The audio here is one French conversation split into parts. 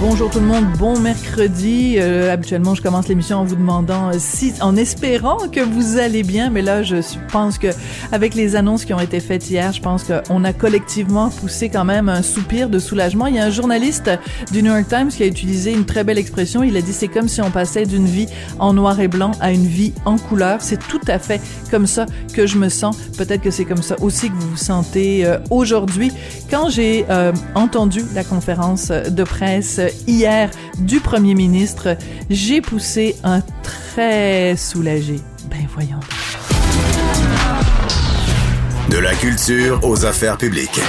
Bonjour tout le monde, bon mercredi. Euh, habituellement, je commence l'émission en vous demandant euh, si, en espérant que vous allez bien, mais là, je pense que avec les annonces qui ont été faites hier, je pense qu'on a collectivement poussé quand même un soupir de soulagement. Il y a un journaliste du New York Times qui a utilisé une très belle expression. Il a dit c'est comme si on passait d'une vie en noir et blanc à une vie en couleur. C'est tout à fait comme ça que je me sens. Peut-être que c'est comme ça aussi que vous vous sentez euh, aujourd'hui. Quand j'ai entendu la conférence de presse hier du premier ministre, j'ai poussé un très soulagé. Ben voyons. De la culture aux affaires publiques.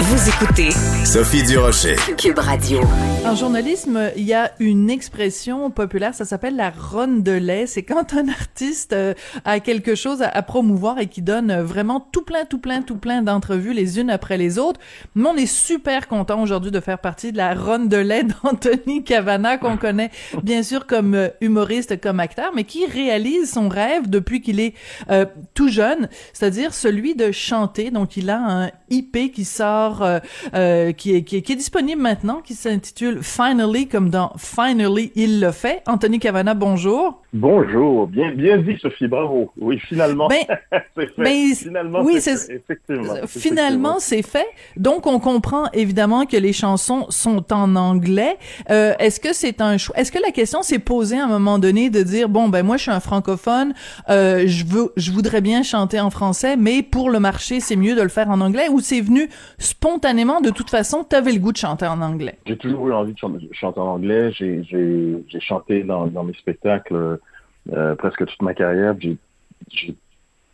Vous écoutez Sophie Durocher. Cube Radio. En journalisme, il y a une expression populaire, ça s'appelle la ronde de lait. C'est quand un artiste euh, a quelque chose à, promouvoir et qui donne vraiment tout plein, tout plein, tout plein d'entrevues les unes après les autres. Mais on est super content aujourd'hui de faire partie de la ronde de lait d'Anthony Cavana, qu'on connaît bien sûr comme euh, humoriste, comme acteur, mais qui réalise son rêve depuis qu'il est euh, tout jeune, c'est-à-dire celui de chanter. Donc il a un IP qui sort euh, euh, qui, est, qui, disponible maintenant, qui s'intitule Finally, comme dans Finally, il le fait. Anthony Cavana, bonjour. Bonjour, bien, bien dit Sophie, bravo. Oui, finalement, ben, c'est fait. Mais, finalement, oui, c'est fait. Effectivement. Finalement, c'est fait. Donc, on comprend évidemment que les chansons sont en anglais. Euh, est-ce que c'est un choix? Est-ce que la question s'est posée à un moment donné de dire, bon, ben moi, je suis un francophone, euh, je veux, je voudrais bien chanter en français, mais pour le marché, c'est mieux de le faire en anglais, ou c'est venu spontanément, de toute façon, tu avais le goût de chanter en anglais? J'ai toujours eu envie de chanter en anglais. J'ai chanté dans, dans, mes spectacles euh, presque toute ma carrière. J'ai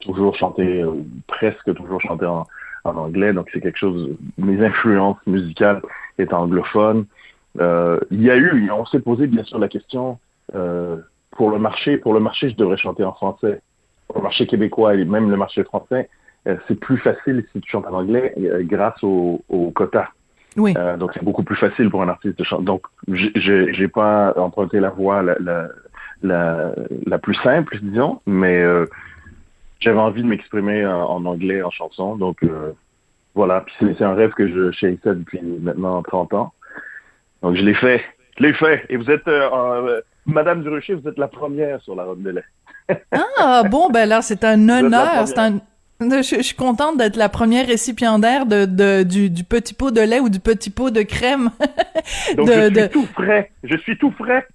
toujours chanté, euh, presque toujours chanté en, en anglais. Donc, c'est quelque chose... Mes influences musicales étant anglophones. Euh, il y a eu, on s'est posé bien sûr la question, euh, pour le marché, pour le marché, je devrais chanter en français. Pour le marché québécois et même le marché français, euh, c'est plus facile si tu chantes en anglais euh, grâce au, au quota. Oui. Euh, donc c'est beaucoup plus facile pour un artiste de chanter. Donc j'ai pas emprunté la voie la, la, la, la plus simple, disons, mais euh, j'avais envie de m'exprimer en, en, anglais en chanson. Donc euh, voilà. Puis c'est un rêve que je chérissais depuis maintenant 30 ans. Donc je l'ai fait. Je l'ai fait. Et vous êtes Madame Durocher, vous êtes la première sur la robe de lait. ah bon, ben là c'est un honneur, c'est un je, je, suis contente d'être la première récipiendaire de, de du, du, petit pot de lait ou du petit pot de crème. Donc je suis de... tout frais. Je suis tout frais.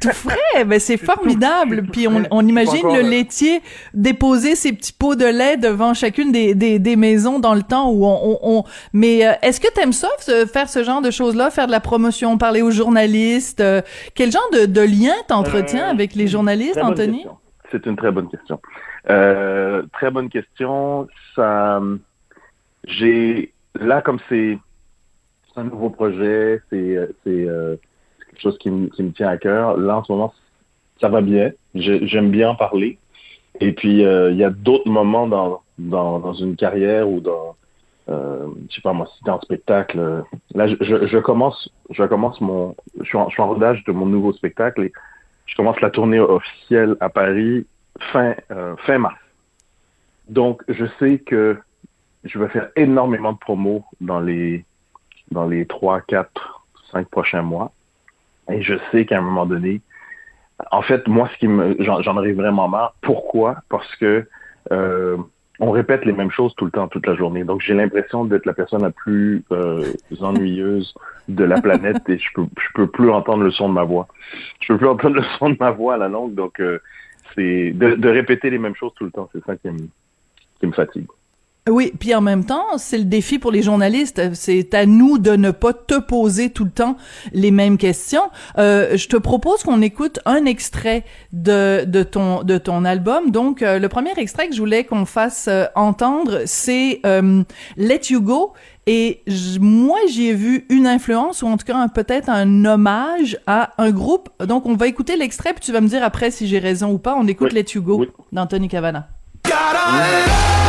Tout frais, ben c'est formidable. tout, Puis on, on imagine encore, le euh, laitier déposer ses petits pots de lait devant chacune des, des, des maisons dans le temps où on... on, on... Mais euh, est-ce que t'aimes ça, faire ce genre de choses-là, faire de la promotion, parler aux journalistes? Euh, quel genre de, de lien t'entretiens Euh, avec les journalistes, Anthony? question. C'est une très bonne question. Euh, très bonne question. Ça, j'ai là comme c'est c'est un nouveau projet, c'est c'est euh, c'est chose qui qui me tient à cœur. Là en ce moment, ça va bien. J'aime bien en parler. Et puis euh, il y a d'autres moments dans dans dans une carrière ou dans euh, je sais pas moi, si t'es en spectacle. euh, Là, je, je, commence, je commence mon, je suis, en, rodage de mon nouveau spectacle et je commence la tournée officielle à Paris fin euh, fin mars. Donc, je sais que je vais faire énormément de promos dans les dans les trois, quatre, cinq prochains mois. Et je sais qu'à un moment donné, en fait, moi, ce qui me, j'en aurais vraiment marre. Pourquoi? Parce que euh, on répète les mêmes choses tout le temps, toute la journée. Donc, j'ai l'impression d'être la personne la plus euh, ennuyeuse de la planète et je peux, je peux plus entendre le son de ma voix. Je peux plus entendre le son de ma voix à la longue. Donc, euh, c'est de, de répéter les mêmes choses tout le temps. C'est ça qui me, qui me fatigue. Oui, puis en même temps, c'est le défi pour les journalistes. C'est à nous de ne pas te poser tout le temps les mêmes questions. Euh, je te propose qu'on écoute un extrait de, de ton de ton album. Donc, euh, le premier extrait que je voulais qu'on fasse euh, entendre, c'est euh, Let You Go. Et moi, j'y ai vu une influence, ou en tout cas un- peut-être un hommage à un groupe. Donc, on va écouter l'extrait, puis tu vas me dire après si j'ai raison ou pas. On écoute Oui. Let You Go Oui. d'Anthony Cavana. Gotta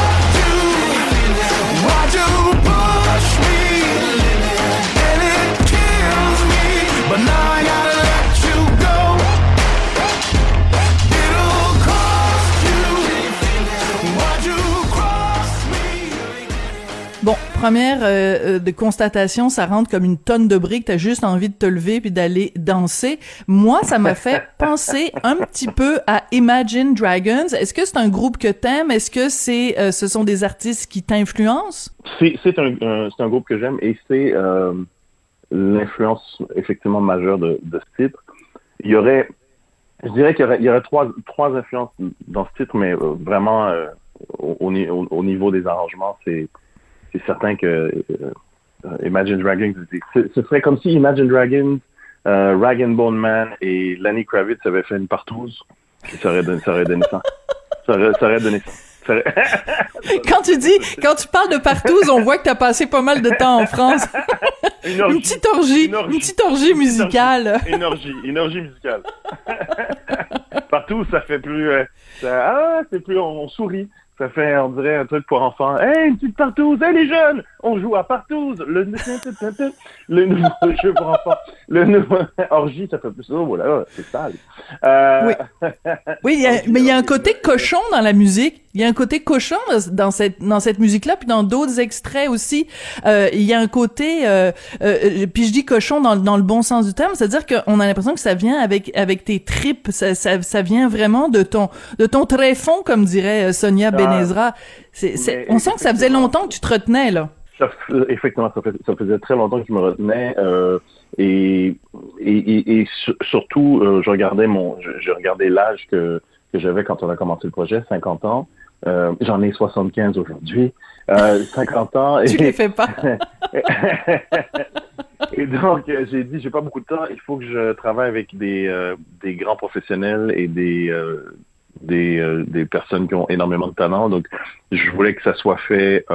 première euh, euh, de constatation, ça rentre comme une tonne de briques. T'as juste envie de te lever puis d'aller danser. Moi, ça m'a fait penser un petit peu à Imagine Dragons. Est-ce que c'est un groupe que t'aimes? Est-ce que c'est, euh, ce sont des artistes qui t'influencent? C'est un, un- groupe que j'aime et c'est euh, l'influence effectivement majeure de, de ce titre. Il y aurait, je dirais qu'il y y aurait trois, trois influences dans ce titre, mais vraiment au niveau des arrangements, c'est c'est certain que euh, Imagine Dragons, ce serait comme si Imagine Dragons, euh, Rag and Bone Man et Lenny Kravitz avaient fait une partouze. Ça aurait donné, ça aurait donné ça. Ça aurait, ça aurait donné ça. Quand tu dis, quand tu parles de partout, on voit que t'as passé pas mal de temps en France. Une Une orgie. petite orgie, Une orgie. une petite orgie musicale. Musicale. Partout, ça fait plus. euh, ça- ah, c'est plus. On, on sourit. Ça fait, on dirait, un truc pour enfants. Hey, une petite partouze! Hey, les jeunes! On joue à partouze! Le, le nouveau jeu pour enfants. Le nouveau. Orgie, ça fait plus. Oh, voilà, c'est sale. Euh, Oui, il y a- mais il y a un côté cochon dans la musique. Il y a un côté cochon dans cette dans cette musique-là, puis dans d'autres extraits aussi. Euh, il y a un côté, euh, euh, puis je dis cochon dans, dans le bon sens du terme, c'est-à-dire qu'on a l'impression que ça vient avec avec tes tripes, ça, ça, ça vient vraiment de ton de ton tréfonds, comme dirait Sonia Benezra. C'est, c'est- mais on sent que ça faisait longtemps que tu te retenais là. Ça, effectivement, ça, fait- ça faisait très longtemps que je me retenais. et, et, et, et sur- surtout, je regardais mon, je, je regardais l'âge que, que j'avais quand on a commencé le projet, 50 ans. Euh, J'en ai 75 aujourd'hui. Euh, 50 ans. Tu et- les fais pas. et donc, euh, j'ai dit, j'ai pas beaucoup de temps, il faut que je travaille avec des, euh, des grands professionnels et des, des, des personnes qui ont énormément de talent. Donc, je voulais que ça soit fait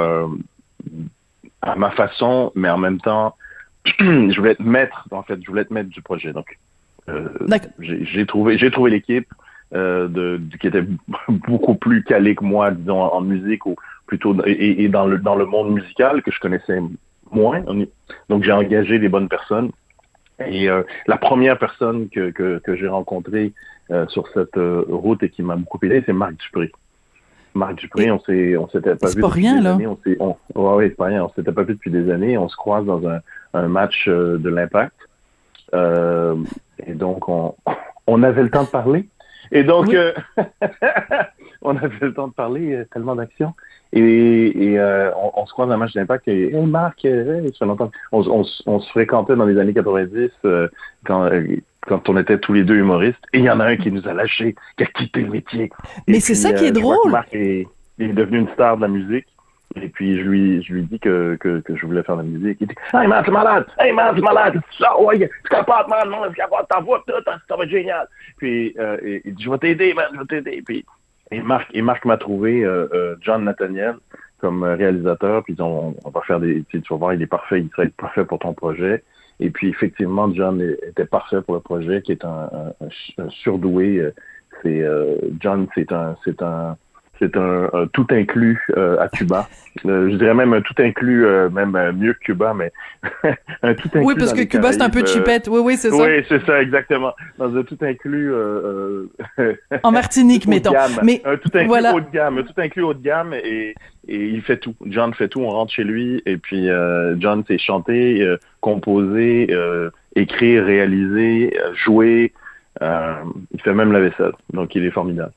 à ma façon, mais en même temps, je voulais être maître, en fait, je voulais être maître du projet. Donc, j'ai trouvé, j'ai trouvé l'équipe euh, de, de- qui était beaucoup plus calée que moi, disons, en, en musique ou plutôt et, et dans le dans le monde musical que je connaissais moins. Donc, j'ai engagé les bonnes personnes. Et euh, la première personne que, que, que j'ai rencontrée euh, sur cette euh, route et qui m'a beaucoup aidé, c'est Marc Dupré. Marc Dupré, on s'est on s'était pas vu depuis rien, des là. années. On s'est on, ouais, ouais, c'est pas rien. On s'était pas vu depuis des années. On se croise dans un, un match euh, de l'Impact. Euh, et donc on on avait le temps de parler. Et donc Oui. euh, on avait le temps de parler, euh, tellement d'action. Et, et euh, on, on se croise dans un match d'impact et hey, Marc, euh, hey, ça fait longtemps. On, on, s- on se fréquentait dans les années 90 euh, quand, quand on était tous les deux humoristes. Et il y en a un qui nous a lâchés, qui a quitté le métier. Mais c'est ça qui est drôle. Marc est devenu une star de la musique. Et puis je lui, je lui dis que, que, que je voulais faire de la musique. Il dit Hey man, c'est malade! Hey man, c'est malade! Ça, ouais, tu capotes, man, non, tu capotes ta tout, ça va être génial! Puis euh, il dit Je vais t'aider, man, je vais t'aider. Puis et Marc, et Marc m'a trouvé euh, euh, John Nathaniel comme euh, réalisateur. Puis on, on va faire des. Tu vas voir, il est parfait, il serait parfait pour ton projet. Et puis effectivement, John était parfait pour le projet, qui est un, un- un surdoué. C'est euh, John, c'est un, c'est un, c'est un, un tout inclus euh, à Cuba. Euh, je dirais même un tout inclus, euh, même mieux que Cuba, mais un tout inclus. Oui, parce que Cuba c'est un peu chipette. Oui, oui, c'est ça. Oui, c'est ça, exactement. Dans un tout inclus En Martinique, mettons. gamme. Mais un tout inclus voilà. haut de gamme, un tout inclus haut de gamme et, et il fait tout. John fait tout, on rentre chez lui et puis John c'est chanter, composer, écrire, réaliser, jouer. Il fait même la vaisselle, donc il est formidable.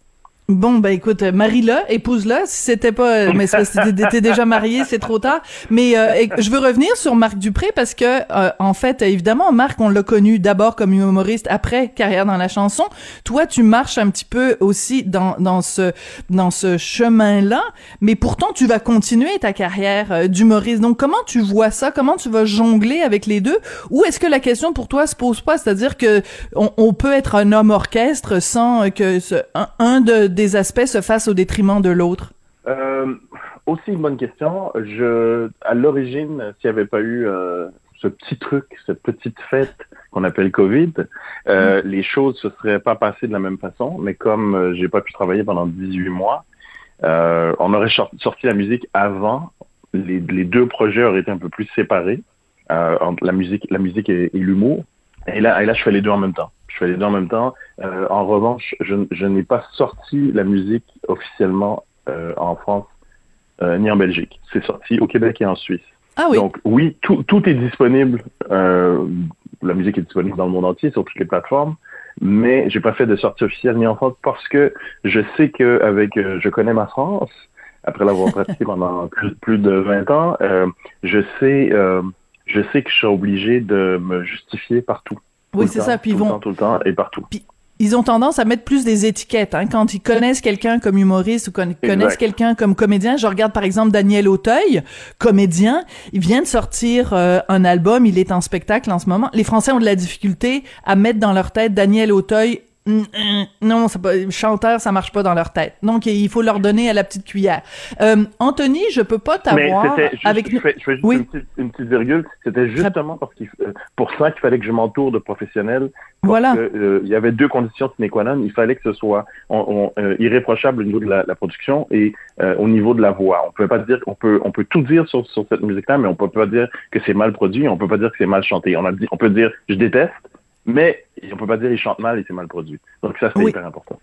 Bon, ben écoute, euh, marie-la, épouse-la, si c'était pas... euh, Mais t'étais déjà marié, c'est trop tard. Mais euh, je veux revenir sur Marc Dupré parce que, euh, en fait, évidemment, Marc, on l'a connu d'abord comme humoriste, après carrière dans la chanson. Toi, tu marches un petit peu aussi dans, dans ce, dans ce chemin-là, mais pourtant, tu vas continuer ta carrière euh, d'humoriste. Donc, comment tu vois ça? Comment tu vas jongler avec les deux? Ou est-ce que la question pour toi se pose pas? C'est-à-dire que on, peut être un homme orchestre sans que ce, un de, des aspects se fasse au détriment de l'autre? Euh, aussi une bonne question. Je, à l'origine, s'il n'y avait pas eu euh, ce petit truc, cette petite fête qu'on appelle Covid, euh, les choses se seraient pas passées de la même façon. Mais comme j'ai pas pu travailler pendant 18 mois, on aurait sor- sorti la musique avant. Les, les deux projets auraient été un peu plus séparés entre la musique, la musique et, et l'humour. Et là, et là, je fais les deux en même temps. Je fais les deux en même temps. Euh, en revanche, je, je n'ai pas sorti la musique officiellement euh, en France euh, ni en Belgique. C'est sorti au Québec et en Suisse. Ah oui. Donc oui, tout, tout est disponible. Euh, la musique est disponible dans le monde entier sur toutes les plateformes, mais j'ai pas fait de sortie officielle ni en France parce que je sais que avec euh, je connais ma France après l'avoir pratiqué pendant plus, plus, de 20 ans, euh, je sais euh, je sais que je suis obligé de me justifier partout. Oui, c'est ça. Puis ils vont le temps, tout le temps et partout. Puis ils ont tendance à mettre plus des étiquettes hein, quand ils connaissent quelqu'un comme humoriste ou quand ils connaissent quelqu'un comme comédien. Je regarde par exemple Daniel Auteuil, comédien. Il vient de sortir euh, un album, il est en spectacle en ce moment. Les Français ont de la difficulté à mettre dans leur tête Daniel Auteuil non, c'est pas, chanteur, ça marche pas dans leur tête. Donc, il faut leur donner à la petite cuillère. Euh, Anthony, je peux pas t'avoir avec je fais, je fais juste oui. une, petite, une, petite, virgule. C'était justement parce qu'il, euh, pour ça qu'il fallait que je m'entoure de professionnels. Voilà. Que, euh, il y avait deux conditions sine qua non. Il fallait que ce soit on, on, euh, irréprochable au niveau de la, la production et au niveau de la voix. On peut pas dire, on peut, on peut tout dire sur, sur cette musique-là, mais on peut pas dire que c'est mal produit. On peut pas dire que c'est mal chanté. On a dit, on peut dire, je déteste mais on peut pas dire il chante mal et c'est mal produit. Donc ça, c'est oui. hyper important.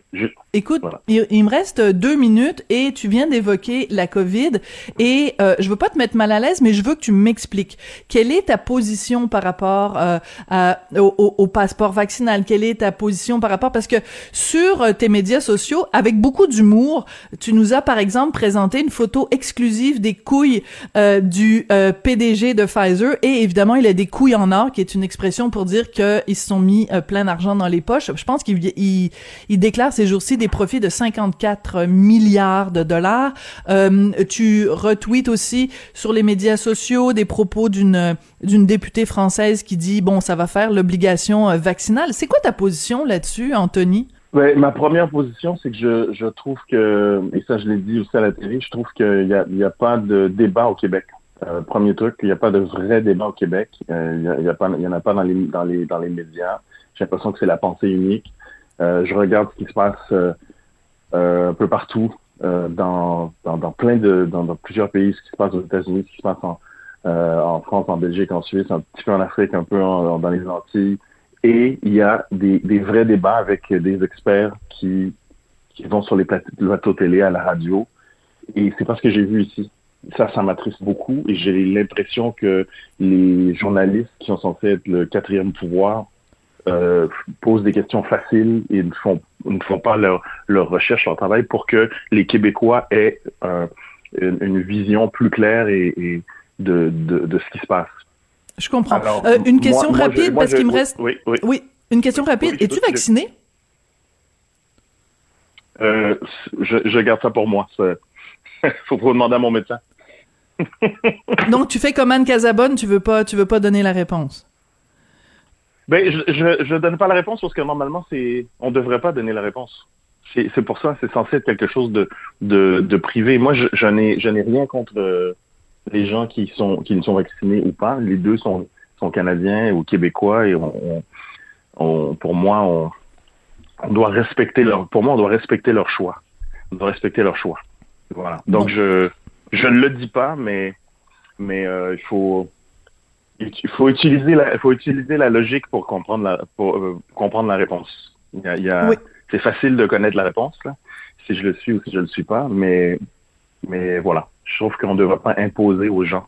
Écoute, voilà. il, il, me reste deux minutes et tu viens d'évoquer la COVID et euh, je veux pas te mettre mal à l'aise, mais je veux que tu m'expliques quelle est ta position par rapport euh, à, au, au, passeport vaccinal? Quelle est ta position par rapport? Parce que sur euh, tes médias sociaux, avec beaucoup d'humour, tu nous as par exemple présenté une photo exclusive des couilles euh, du euh, PDG de Pfizer et évidemment il a des couilles en or, qui est une expression pour dire qu'ils se sont mis euh, plein d'argent dans les poches. Je pense qu'il il, il déclare ces jours-ci des profits de 54 milliards de dollars. Euh, tu retweets aussi sur les médias sociaux des propos d'une députée française qui dit bon ça va faire l'obligation euh, vaccinale. C'est quoi ta position là-dessus, Anthony? Ouais, ma première position, c'est que je, trouve que, et ça je l'ai dit aussi à la télé, je trouve qu'il n'y a, pas de débat au Québec. Euh, premier truc, il n'y a pas de vrai débat au Québec. Il n'y en a pas dans les médias. J'ai l'impression que c'est la pensée unique. Euh, je regarde ce qui se passe euh, un peu partout, dans, dans, plein de, dans, plusieurs pays, ce qui se passe aux États-Unis, ce qui se passe en, en France, en Belgique, en Suisse, un petit peu en Afrique, un peu dans les Antilles. Et il y a des, des vrais débats avec des experts qui, qui vont sur les plateaux télé, à la radio. Et c'est pas ce que j'ai vu ici ça, ça m'attriste beaucoup et j'ai l'impression que les journalistes qui sont censés être le quatrième pouvoir euh, posent des questions faciles et ne font, ne font pas leur, leur recherche, leur travail pour que les Québécois aient une, vision plus claire et, et de, de, de, ce qui se passe. Je comprends. Alors, euh, une question moi, rapide moi, je, parce qu'il me reste. Oui, oui. oui, une question rapide. Oui, Es-tu vacciné? Euh, je, je garde ça pour moi. Faut pas demander à mon médecin. Donc tu fais comme Anne Casabonne, tu veux pas, tu veux pas donner la réponse? Ben je, je donne pas la réponse parce que normalement c'est, on devrait pas donner la réponse. C'est pour ça, c'est censé être quelque chose de de, de privé. Moi, je, je n'ai je n'ai rien contre euh, les gens qui sont qui ne sont vaccinés ou pas. Les deux sont sont canadiens ou québécois et on, on, on pour moi on, on doit respecter leur pour moi on doit respecter leur choix. On doit respecter leur choix. Voilà. Donc bon. je je ne le dis pas, mais mais euh, il faut il faut utiliser la faut utiliser la logique pour comprendre la pour euh, comprendre la réponse. Il y a, il y a oui. c'est facile de connaître la réponse là, si je le suis ou si je le suis pas, mais mais voilà, je trouve qu'on ne devrait pas imposer aux gens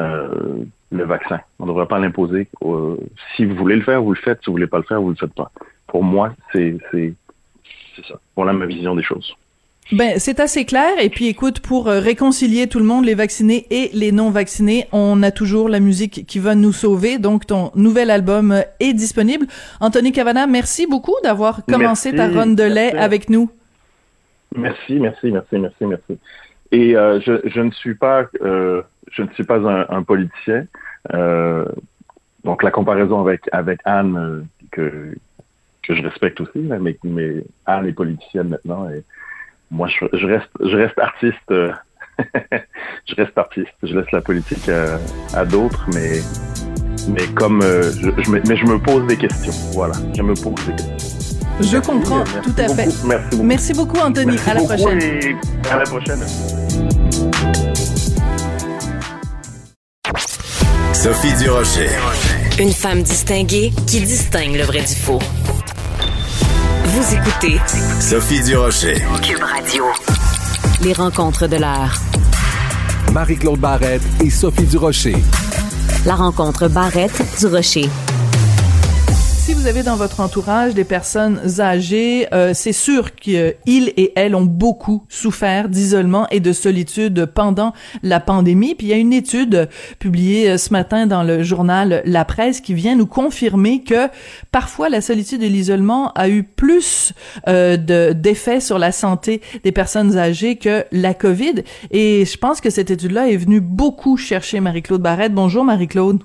euh, le vaccin. On ne devrait pas l'imposer. Euh, si vous voulez le faire, vous le faites. Si vous voulez pas le faire, vous le faites pas. Pour moi, c'est c'est c'est ça. Voilà ma vision des choses. Ben, c'est assez clair. Et puis, écoute, pour euh, réconcilier tout le monde, les vaccinés et les non vaccinés, on a toujours la musique qui va nous sauver. Donc, ton nouvel album euh, est disponible. Anthony Cavana, merci beaucoup d'avoir commencé merci, ta run de lait avec nous. Merci, merci, merci, merci, merci. Et euh, je, je, ne suis pas, euh, je ne suis pas un, un politicien. Euh, donc, la comparaison avec avec Anne que que je respecte aussi, mais, mais Anne est politicienne maintenant et moi, je, je, reste, je reste artiste. Euh, je reste artiste. Je laisse la politique à, à d'autres, mais, mais comme euh, je, je, me, mais je me pose des questions. Voilà, je me pose des questions. Je merci, comprends merci tout à beaucoup, fait. Merci beaucoup. Merci beaucoup, Anthony. Merci à la prochaine. Et à la prochaine. Sophie Durocher. Une femme distinguée qui distingue le vrai du faux. Vous écoutez Sophie Durocher. Cube Radio. Les rencontres de l'heure. Marie-Claude Barrette et Sophie Durocher. La rencontre Barrette-Durocher vous avez dans votre entourage des personnes âgées, euh, c'est sûr qu'ils et elles ont beaucoup souffert d'isolement et de solitude pendant la pandémie. Puis il y a une étude publiée euh, ce matin dans le journal La Presse qui vient nous confirmer que parfois la solitude et l'isolement a eu plus euh, d'effets sur la santé des personnes âgées que la COVID. Et je pense que cette étude-là est venue beaucoup chercher Marie-Claude Barrette. Bonjour Marie-Claude.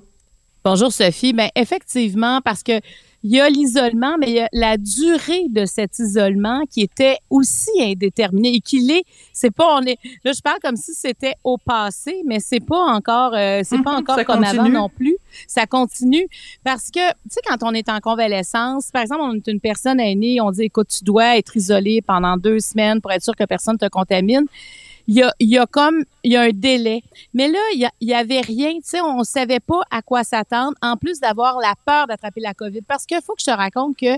Bonjour Sophie. Ben effectivement, parce que il y a l'isolement, mais il y a la durée de cet isolement qui était aussi indéterminée et qui l'est. C'est pas, on est, là, je parle comme si c'était au passé, mais c'est pas encore, euh, c'est pas mhm, encore comme avant non plus. Ça continue parce que, tu sais, quand on est en convalescence, par exemple, on est une personne aînée, on dit, écoute, tu dois être isolé pendant deux semaines pour être sûr que personne te contamine il y a, il y a comme il y a un délai. Mais là, il y, y avait rien, tu sais, on savait pas à quoi s'attendre, en plus d'avoir la peur d'attraper la COVID. Parce qu'il faut que je te raconte que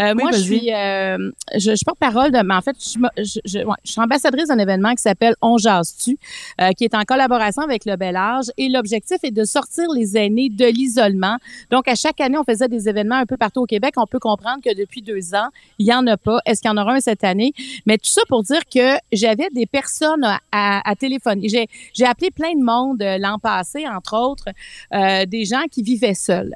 euh, moi, je suis, euh, je, je porte parole de, mais en fait, je, je, je, suis ambassadrice d'un événement qui s'appelle On jase-tu, euh, qui est en collaboration avec le Bel Âge. Et l'objectif est de sortir les aînés de l'isolement. Donc, à chaque année, on faisait des événements un peu partout au Québec. On peut comprendre que depuis deux ans, il y en a pas. Est-ce qu'il y en aura un cette année? Mais tout ça pour dire que j'avais des personnes à, à, téléphoner. J'ai, appelé plein de monde euh, l'an passé, entre autres, euh, des gens qui vivaient seuls.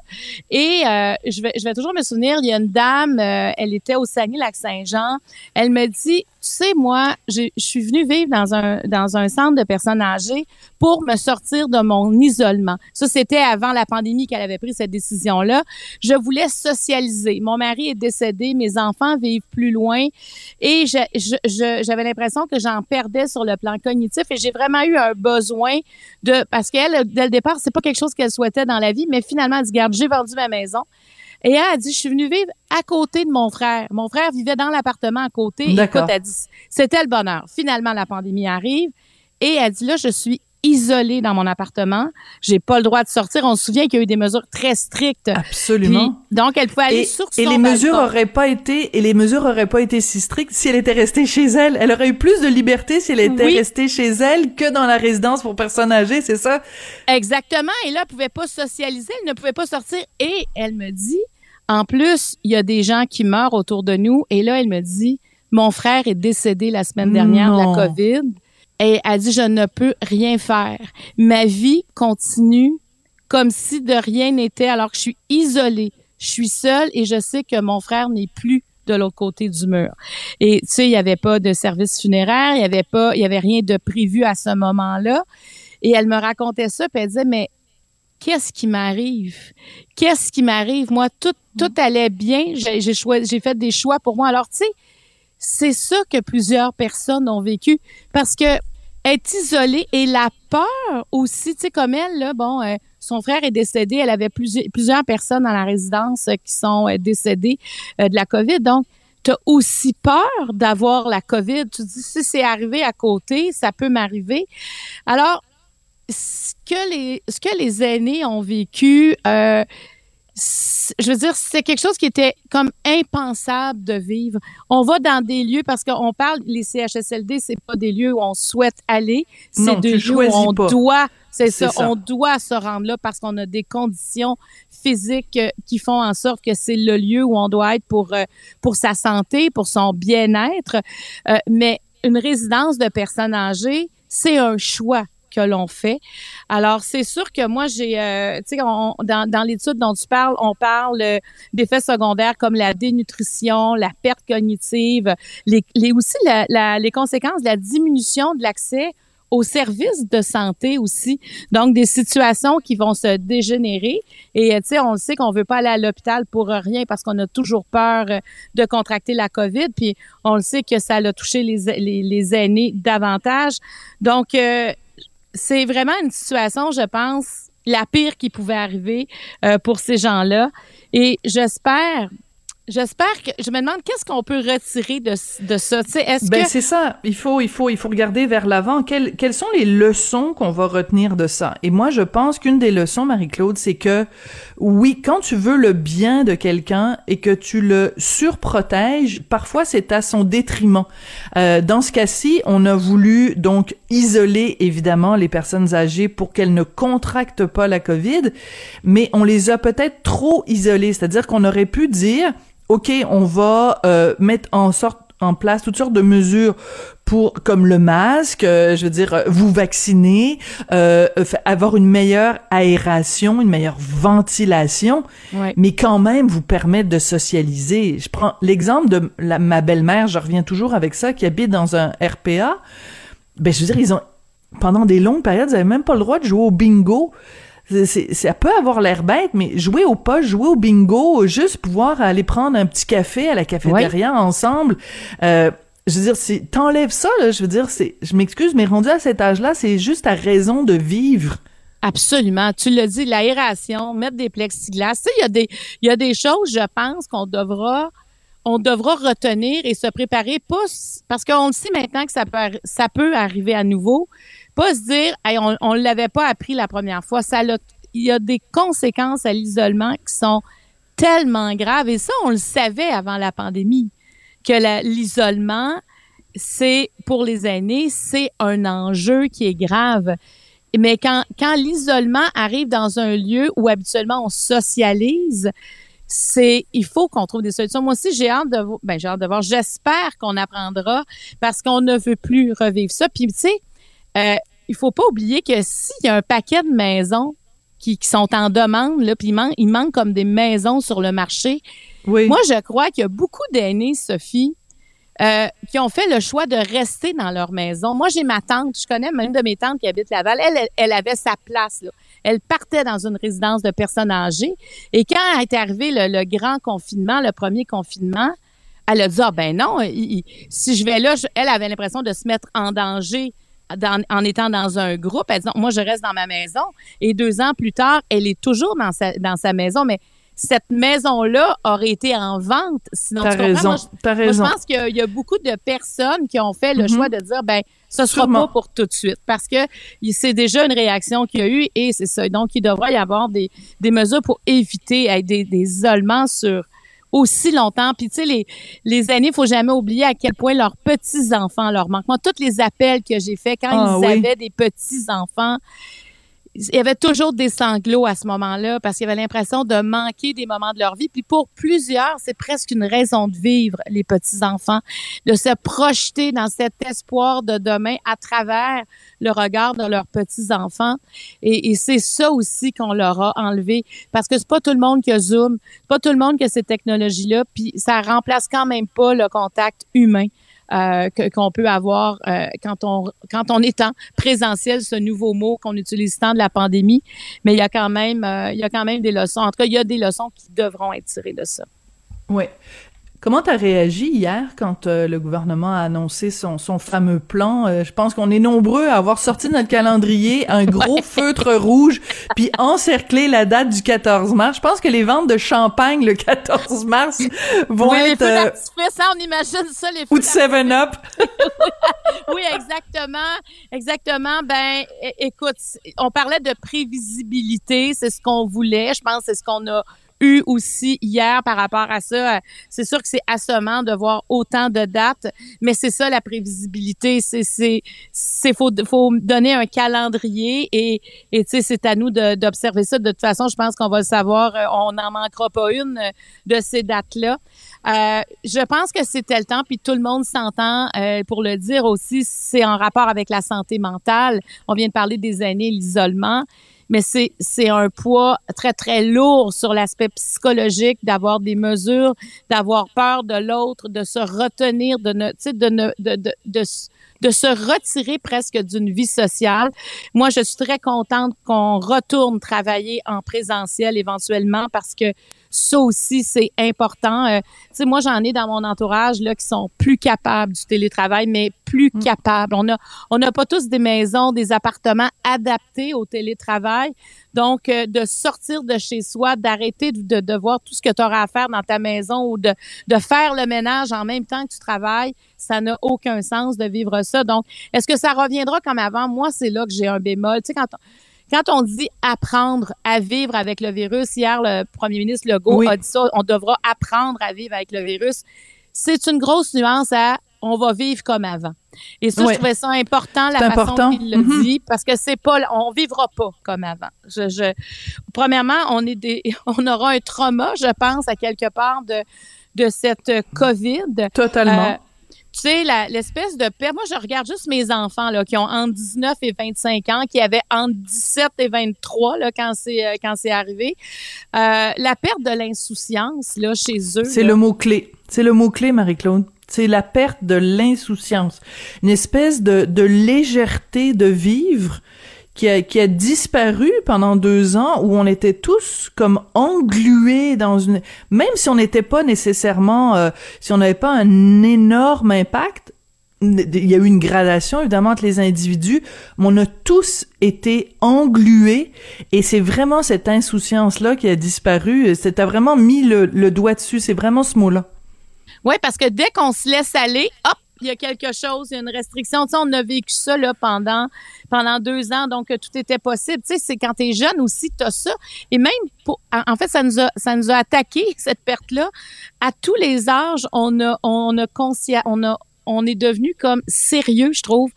Et euh, je, vais, je vais toujours me souvenir, il y a une dame, elle était au Saguenay-Lac-Saint-Jean. Elle me dit, tu sais, moi, je suis venue vivre dans un, dans un centre de personnes âgées pour me sortir de mon isolement. Ça, c'était avant la pandémie qu'elle avait pris cette décision-là. Je voulais socialiser. Mon mari est décédé, mes enfants vivent plus loin et j'avais l'impression que j'en perdais sur le plan cognitif et j'ai vraiment eu un besoin de, parce qu'elle, dès le départ, c'est pas quelque chose qu'elle souhaitait dans la vie, mais finalement, elle dit, garde, j'ai vendu ma maison. Et elle a dit, je suis venue vivre à côté de mon frère. Mon frère vivait dans l'appartement à côté. Écoute, elle dit, c'était le bonheur. Finalement, la pandémie arrive. Et elle dit, là, je suis isolée dans mon appartement. J'ai pas le droit de sortir. On se souvient qu'il y a eu des mesures très strictes. Absolument. donc, elle pouvait aller sur son Et les mesures auraient pas été, et les mesures auraient pas été si strictes si elle était restée chez elle. Elle aurait eu plus de liberté si elle était restée chez elle que dans la résidence pour personnes âgées, c'est ça? Exactement. Et là, elle pouvait pas socialiser. Elle ne pouvait pas sortir. Et elle me dit, en plus, il y a des gens qui meurent autour de nous. Et là, elle me dit, mon frère est décédé la semaine dernière de la COVID. Et elle dit, je ne peux rien faire. Ma vie continue comme si de rien n'était alors que je suis isolée. Je suis seule et je sais que mon frère n'est plus de l'autre côté du mur. Et tu sais, il n'y avait pas de service funéraire, il n'y avait pas, il y avait rien de prévu à ce moment-là. Et elle me racontait ça, puis elle disait, mais qu'est-ce qui m'arrive? Qu'est-ce qui m'arrive? Moi, tout, tout allait bien. J'ai, j'ai fait des choix pour moi. Alors, tu sais, c'est ça que plusieurs personnes ont vécu parce que être isolée et la peur aussi, tu sais, comme elle, là, bon, euh, son frère est décédé, elle avait plusieurs, personnes dans la résidence euh, qui sont euh, décédées de la COVID. Donc, tu as aussi peur d'avoir la COVID. Tu dis, si c'est arrivé à côté, ça peut m'arriver. Alors, ce que les, ce que les aînés ont vécu, je veux dire, c'est quelque chose qui était comme impensable de vivre. On va dans des lieux parce qu'on parle, les CHSLD, c'est pas des lieux où on souhaite aller, c'est des lieux où on doit, c'est ça, on doit se rendre là parce qu'on a des conditions physiques euh, qui font en sorte que c'est le lieu où on doit être pour euh, pour sa santé, pour son bien-être. mais une résidence de personnes âgées, c'est un choix que l'on fait. Alors, c'est sûr que moi, j'ai, euh, tu sais, dans, l'étude dont tu parles, on parle euh, d'effets secondaires comme la dénutrition, la perte cognitive, les, les aussi la, les conséquences de la diminution de l'accès aux services de santé aussi. Donc, des situations qui vont se dégénérer. Et, tu sais, on le sait qu'on veut pas aller à l'hôpital pour rien parce qu'on a toujours peur euh, de contracter la COVID. Puis, on le sait que ça a touché les, les, les aînés davantage. Donc, c'est vraiment une situation, je pense, la pire qui pouvait arriver euh, pour ces gens-là. Et j'espère, j'espère que je me demande qu'est-ce qu'on peut retirer de, de ça. Tu sais, est-ce Ben que c'est ça. Il faut, il faut, il faut regarder vers l'avant. Quelles, quelles sont les leçons qu'on va retenir de ça? Et moi, je pense qu'une des leçons, Marie-Claude, c'est que oui, quand tu veux le bien de quelqu'un et que tu le surprotèges, parfois c'est à son détriment. Euh, dans ce cas-ci, on a voulu donc isoler évidemment les personnes âgées pour qu'elles ne contractent pas la COVID, mais on les a peut-être trop isolées. C'est-à-dire qu'on aurait pu dire OK, on va euh, mettre en sorte en place toutes sortes de mesures pour comme le masque, euh, je veux dire euh, vous vacciner, euh, avoir une meilleure aération, une meilleure ventilation, Ouais. mais quand même vous permettre de socialiser. Je prends l'exemple de la, ma belle-mère, je reviens toujours avec ça, qui habite dans un RPA. Ben je veux dire ils ont pendant des longues périodes, ils avaient même pas le droit de jouer au bingo. C'est- ça peut avoir l'air bête, mais jouer au poche, jouer au bingo, juste pouvoir aller prendre un petit café à la cafétéria ensemble. Euh, je veux dire, c'est t'enlèves ça, là. Je veux dire, c'est, je m'excuse, mais rendu à cet âge-là, c'est juste ta raison de vivre. Absolument. Tu l'as dit, l'aération, mettre des plexiglas. Tu sais, il y a des, il y a des choses, je pense, qu'on devra, on devra retenir et se préparer, pas, parce qu'on le sait maintenant que ça peut, ça peut arriver à nouveau. Pas se dire, on, on l'avait pas appris la première fois. Ça il y a des conséquences à l'isolement qui sont tellement graves. Et ça, on le savait avant la pandémie, que l'isolement, c'est, pour les aînés, c'est un enjeu qui est grave. Mais quand, quand l'isolement arrive dans un lieu où habituellement on socialise, c'est il faut qu'on trouve des solutions. Moi aussi, j'ai hâte de ben j'ai hâte de voir. J'espère qu'on apprendra parce qu'on ne veut plus revivre ça. Puis tu sais, euh, il faut pas oublier que s'il y a un paquet de maisons qui, qui sont en demande, là, puis il, man- il manque comme des maisons sur le marché. Oui. Moi, je crois qu'il y a beaucoup d'aînés, Sophie, euh, qui ont fait le choix de rester dans leur maison. Moi, j'ai ma tante, je connais même de mes tantes qui habitent Laval. Elle, elle, elle avait sa place. Là. Elle partait dans une résidence de personnes âgées. Et quand est arrivé le, le grand confinement, le premier confinement, elle a dit ah ben non, il- il- si je vais là, je- elle avait l'impression de se mettre en danger. Dans- en étant dans un groupe, elle dit non, moi je reste dans ma maison. Et deux ans plus tard, elle est toujours dans sa dans sa maison, mais cette maison-là aurait été en vente. Sinon, T'as raison. Moi, je- T'as moi, raison. je pense qu'il y a- il y, a beaucoup de personnes qui ont fait le Mhm. choix de dire, ben, ce sera Sûrement. pas pour tout de suite, parce que c'est déjà une réaction qu'il y a eu et c'est ça. Donc, il devrait y avoir des, des mesures pour éviter des, des isolements sur aussi longtemps. Puis, tu sais, les, les années, il faut jamais oublier à quel point leurs petits-enfants leur manquent. Moi, tous les appels que j'ai faits quand Ah ils oui. avaient des petits-enfants, il y avait toujours des sanglots à ce moment-là parce qu'il y avait l'impression de manquer des moments de leur vie. Puis pour plusieurs, c'est presque une raison de vivre, les petits-enfants, de se projeter dans cet espoir de demain à travers le regard de leurs petits-enfants. Et, et c'est ça aussi qu'on leur a enlevé parce que c'est pas tout le monde qui a Zoom, c'est pas tout le monde qui a ces technologies-là, puis ça remplace quand même pas le contact humain. Euh, qu'on peut avoir euh, quand on quand on est en présentiel, ce nouveau mot qu'on utilise tant de la pandémie, mais il y a quand même euh, il y a quand même des leçons. En tout cas, il y a des leçons qui devront être tirées de ça. Oui. Comment t'as réagi hier quand euh, le gouvernement a annoncé son, son fameux plan? Euh, je pense qu'on est nombreux à avoir sorti notre calendrier, un gros feutre rouge, puis encercler la date du 14 mars. Je pense que les ventes de champagne le 14 mars vont oui, être... euh, hein, on imagine ça, les ou de 7-Up. oui, exactement. Exactement. Ben, écoute, on parlait de prévisibilité, c'est ce qu'on voulait. Je pense que c'est ce qu'on a eu aussi hier par rapport à ça. C'est sûr que c'est assommant de voir autant de dates, mais c'est ça la prévisibilité. C'est c'est c'est faut faut donner un calendrier et et tu sais c'est à nous d'observer ça. De toute façon, je pense qu'on va le savoir. euh, On n'en manquera pas une euh, de ces dates là. Euh, je pense que c'était le temps, puis tout le monde s'entend euh, pour le dire aussi, c'est en rapport avec la santé mentale. On vient de parler des années, l'isolement, mais c'est c'est un poids très très lourd sur l'aspect psychologique d'avoir des mesures, d'avoir peur de l'autre, de se retenir, de ne, de ne, de, de, de, de se retirer presque d'une vie sociale. Moi, je suis très contente qu'on retourne travailler en présentiel éventuellement parce que ça aussi, c'est important. Euh, tu sais, moi, j'en ai dans mon entourage là qui sont plus capables du télétravail, mais plus Mm. capables. On a, on n'a pas tous des maisons, des appartements adaptés au télétravail. Donc, euh, de sortir de chez soi, d'arrêter de, de, de voir tout ce que tu auras à faire dans ta maison ou de, de faire le ménage en même temps que tu travailles, ça n'a aucun sens de vivre ça. Donc, est-ce que ça reviendra comme avant? Moi, c'est là que j'ai un bémol. Tu sais, quand on, quand on dit apprendre à vivre avec le virus, hier, le premier ministre Legault Oui. a dit ça, on devra apprendre à vivre avec le virus. C'est une grosse nuance à on va vivre comme avant. Et ça, Ouais. je trouvais ça important, la façon important. qu'il le Mhm. dit, parce que c'est pas, on vivra pas comme avant. Je, je, premièrement, on est des, on aura un trauma, je pense, à quelque part de, de cette COVID. Totalement. Euh, tu sais, l'espèce de perte. Moi, je regarde juste mes enfants là, qui ont entre 19 et 25 ans, qui avaient entre 17 et 23 là, quand c'est euh, quand c'est arrivé. Euh, la perte de l'insouciance là chez eux. C'est le mot-clé. C'est le mot-clé, Marie-Claude. C'est la perte de l'insouciance. Une espèce de, de légèreté de vivre qui a, disparu pendant deux ans où on était tous comme englués dans une... Même si on n'était pas nécessairement... euh, si on n'avait pas un énorme impact, il y a eu une gradation évidemment entre les individus, mais on a tous été englués et c'est vraiment cette insouciance-là qui a disparu. T'as vraiment mis le, le doigt dessus, c'est vraiment ce mot-là. Oui, parce que dès qu'on se laisse aller, hop, il y a quelque chose, il y a une restriction. Tu sais, on a vécu ça là, pendant, pendant deux ans, donc euh, tout était possible. Tu sais, c'est quand tu es jeune aussi, tu as ça. Et même, pour, en fait, ça nous a, ça nous a attaqué, cette perte-là. À tous les âges, on a, on a conscient, on a, on est devenu comme sérieux, je trouve,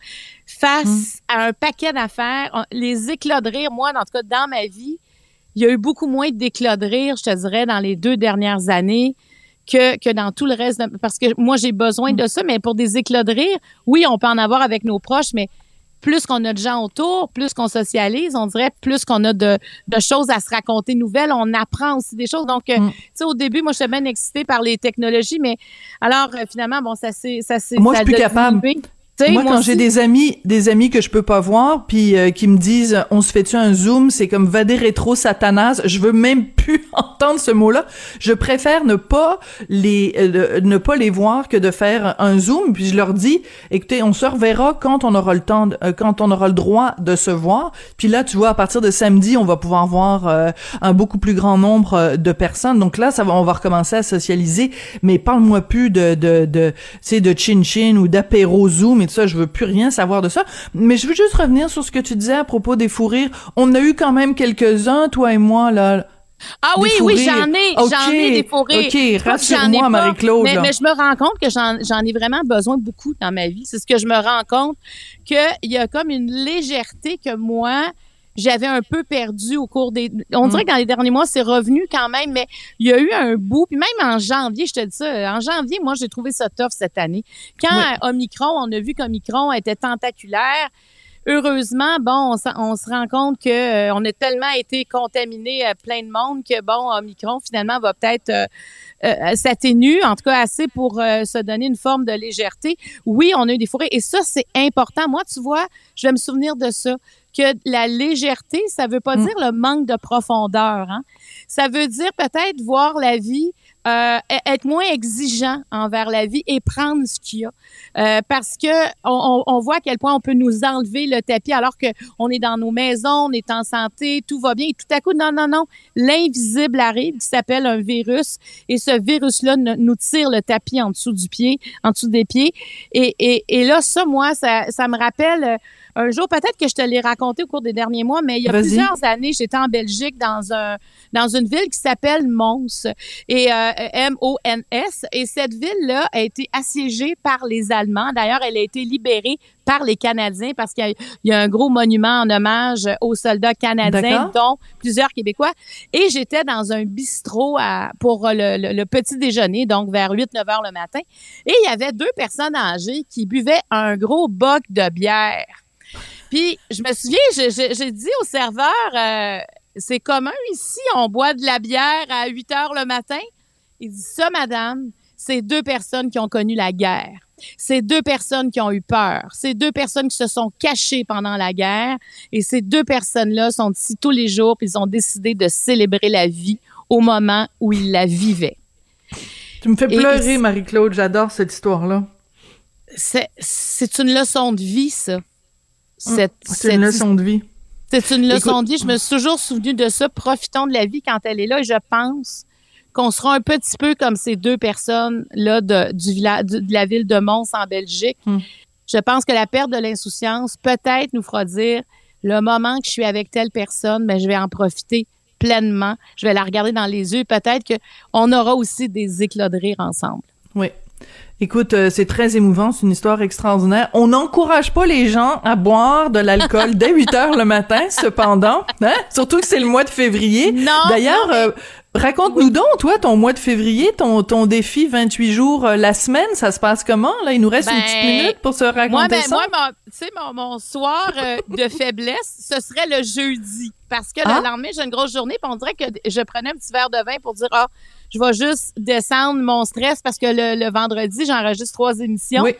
face à un paquet d'affaires. Les éclats de rire, moi, en tout cas, dans ma vie, il y a eu beaucoup moins d'éclats de rire, je te dirais, dans les deux dernières années que, que dans tout le reste. de- parce que moi, j'ai besoin de ça, mais pour des éclats de rire, oui, on peut en avoir avec nos proches, mais plus qu'on a de gens autour, plus qu'on socialise, on dirait plus qu'on a de, de choses à se raconter nouvelles, on apprend aussi des choses. Donc, euh, Mm. tu sais, au début, moi, j'étais bien excitée par les technologies, mais alors, euh, finalement, bon, ça s'est... ça Moi, je ça suis plus capable. Moi, quand j'ai des amis, des amis que je peux pas voir, puis euh, qui me disent, on se fait-tu un zoom, c'est comme vader rétro satanas. Je veux même entendre ce mot-là. Je préfère ne pas les, euh, ne pas les voir que de faire un zoom. Puis je leur dis, écoutez, on se reverra quand on aura le temps, de- euh, quand on aura le droit de se voir. Puis là, tu vois, à partir de samedi, on va pouvoir voir euh, un beaucoup plus grand nombre euh, de personnes. Donc là, ça va, on va recommencer à socialiser. Mais parle-moi plus de, de, de, de chin-chin ou d'apéro zoom et tout ça. Je veux plus rien savoir de ça. Mais je veux juste revenir sur ce que tu disais à propos des fous rires. On a eu quand même quelques-uns, toi et moi, là. Ah oui, oui, j'en ai, Ok, j'en ai des faux rires. ok, rassure-moi, Marie-Claude, Mais, mais je me rends compte que j'en ai vraiment besoin beaucoup dans ma vie. C'est ce que je me rends compte qu'il y a comme une légèreté que moi, j'avais un peu perdu au cours des... On Mm. dirait que dans les derniers mois, c'est revenu quand même, mais il y a eu un bout. Puis même en janvier, je te dis ça, en janvier, moi, j'ai trouvé ça tough cette année. Quand Oui. Omicron, on a vu qu'Omicron était tentaculaire, heureusement, bon, on, se rend compte que euh, on a tellement été contaminé à plein de monde que bon, Omicron finalement va peut-être euh, euh, s'atténuer, en tout cas assez pour euh, se donner une forme de légèreté. Oui, on a eu des forêts et ça c'est important. Moi, tu vois, je vais me souvenir de ça que la légèreté, ça veut pas Mm. dire le manque de profondeur. Hein? Ça veut dire peut-être voir la vie, euh, e- être moins exigeant envers la vie et prendre ce qu'il y a. Euh, parce que on, on- voit à quel point on peut nous enlever le tapis alors que on est dans nos maisons, on est en santé, tout va bien. Et tout à coup, non, non, non, l'invisible arrive qui s'appelle un virus et ce virus-là nous tire le tapis en dessous du pied, en dessous des pieds. Et, et, et là, ça, moi, ça, ça me rappelle euh, un jour, peut-être que je te l'ai raconté au cours des derniers mois, mais il y a plusieurs années, j'étais en Belgique dans un dans une ville qui s'appelle Mons et euh, M-O-N-S. Et cette ville-là a été assiégée par les Allemands. D'ailleurs, elle a été libérée par les Canadiens parce qu'il y a- il y, a un gros monument en hommage aux soldats canadiens, dont plusieurs Québécois. Et j'étais dans un bistrot à, pour le, le- le petit déjeuner, donc vers 8-9 heures le matin. Et il y avait deux personnes âgées qui buvaient un gros boc de bière. Puis, je me souviens, j'ai- dit au serveur, euh, c'est commun ici, on boit de la bière à 8 heures le matin. Il dit ça, madame, c'est deux personnes qui ont connu la guerre. C'est deux personnes qui ont eu peur. C'est deux personnes qui se sont cachées pendant la guerre. Et ces deux personnes-là sont ici tous les jours, puis ils ont décidé de célébrer la vie au moment où il la vivait. Tu me fais pleurer, Marie-Claude. J'adore cette histoire-là. C'est une leçon de vie, ça. Hum, c'est une leçon de vie. C'est une leçon de vie. Je me suis toujours souvenu de ça. Profitons de la vie quand elle est là. Et je pense qu'on sera un petit peu comme ces deux personnes-là de, du de la ville de Mons en Belgique. Hum. Je pense que la perte de l'insouciance peut-être nous fera dire le moment que je suis avec telle personne, mais ben, je vais en profiter pleinement. Je vais la regarder dans les yeux. Peut-être qu'on aura aussi des éclats de rire ensemble. Oui. Écoute, euh, c'est très émouvant, c'est une histoire extraordinaire. On n'encourage pas les gens à boire de l'alcool dès 8 heures le matin, cependant, hein? surtout que c'est le mois de février. Non. D'ailleurs, euh, raconte-nous donc, toi, ton mois de février, ton, ton défi 28 jours euh, la semaine, ça se passe comment? Là, il nous reste une petite ben, minute pour se raconter moi, ben, ça. Moi, tu sais, mon, mon, soir de faiblesse, ce serait le jeudi. Parce que le ah? lendemain, j'ai une grosse journée, puis on dirait que je prenais un petit verre de vin pour dire, ah, je vais juste descendre mon stress parce que le, vendredi, j'enregistre trois émissions. Oui.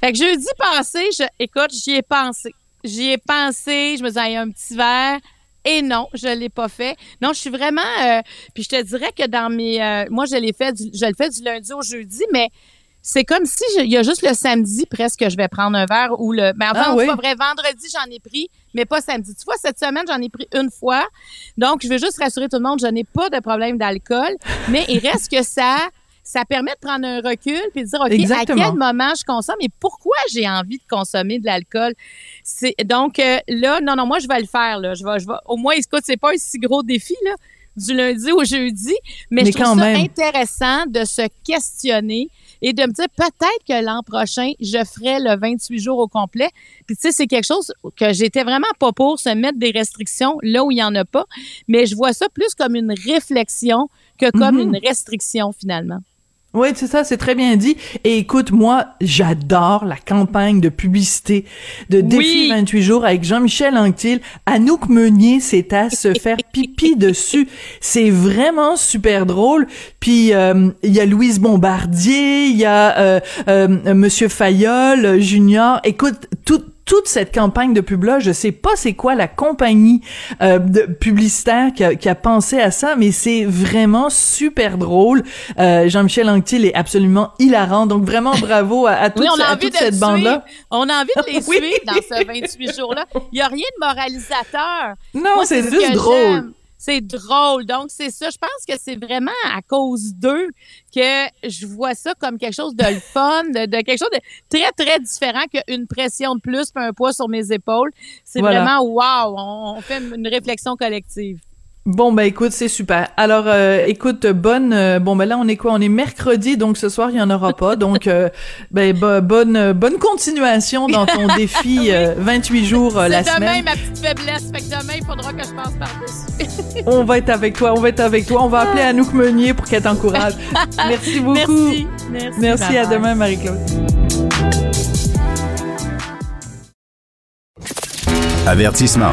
Fait que jeudi passé, je, écoute, j'y ai pensé. J'y ai pensé, je me disais, il y a un petit verre. Et non, je l'ai pas fait. Non, je suis vraiment. Euh, puis je te dirais que dans mes, euh, moi je l'ai fait, je le fais du lundi au jeudi, mais c'est comme si il y a juste le samedi presque que je vais prendre un verre ou le. Mais enfin, ah, pas vrai. Vendredi, j'en ai pris, mais pas samedi. Tu vois, cette semaine, j'en ai pris une fois. Donc, je veux juste rassurer tout le monde, je n'ai pas de problème d'alcool, mais il reste que ça. Ça permet de prendre un recul puis de dire OK, à quel moment je consomme et pourquoi j'ai envie de consommer de l'alcool? C'est donc euh, là non non moi je vais le faire là, je vais je vais au moins écoute, c'est pas un si gros défi là du lundi au jeudi, mais, je trouve ça intéressant de se questionner et de me dire peut-être que l'an prochain, je ferai le 28 jours au complet. Puis tu sais, c'est quelque chose que j'étais vraiment pas pour se mettre des restrictions là où il y en a pas, mais je vois ça plus comme une réflexion que comme mm-hmm. une restriction finalement. Oui, c'est ça, c'est très bien dit. Et écoute, moi, j'adore la campagne de publicité de Défi 28 jours avec Jean-Michel Anctil. Anouk Meunier, c'est à se faire pipi dessus. C'est vraiment super drôle. Puis, euh, il y a Louise Bombardier, il y a euh, euh, Monsieur Fayol, Junior. Écoute, tout toute cette campagne de pub-là, je sais pas c'est quoi la compagnie euh, de publicitaire qui a, qui a, pensé à ça, mais c'est vraiment super drôle. Euh, Jean-Michel Anctil est absolument hilarant, donc vraiment bravo à, à, toute, cette bande-là. On a envie de les suivre dans ce 28 jours-là. Il y a rien de moralisateur. Non, c'est juste drôle. C'est drôle. Donc, c'est ça. Je pense que c'est vraiment à cause d'eux que je vois ça comme quelque chose de fun, de, quelque chose de très, très différent qu'une pression de plus puis un poids sur mes épaules. C'est vraiment wow, on fait une réflexion collective. Bon ben écoute c'est super. Alors euh, écoute bonne euh, bon ben là on est quoi? On est mercredi donc ce soir il y en aura pas donc euh, ben bonne bonne continuation dans ton défi 28 jours la semaine. C'est demain ma petite faiblesse fait que demain il faudra que je passe par dessus. on va être avec toi on va être avec toi on va appeler Anouk Meunier pour qu'elle t'encourage. Merci beaucoup. Merci. Merci, Merci à demain Marie-Claude. Avertissement.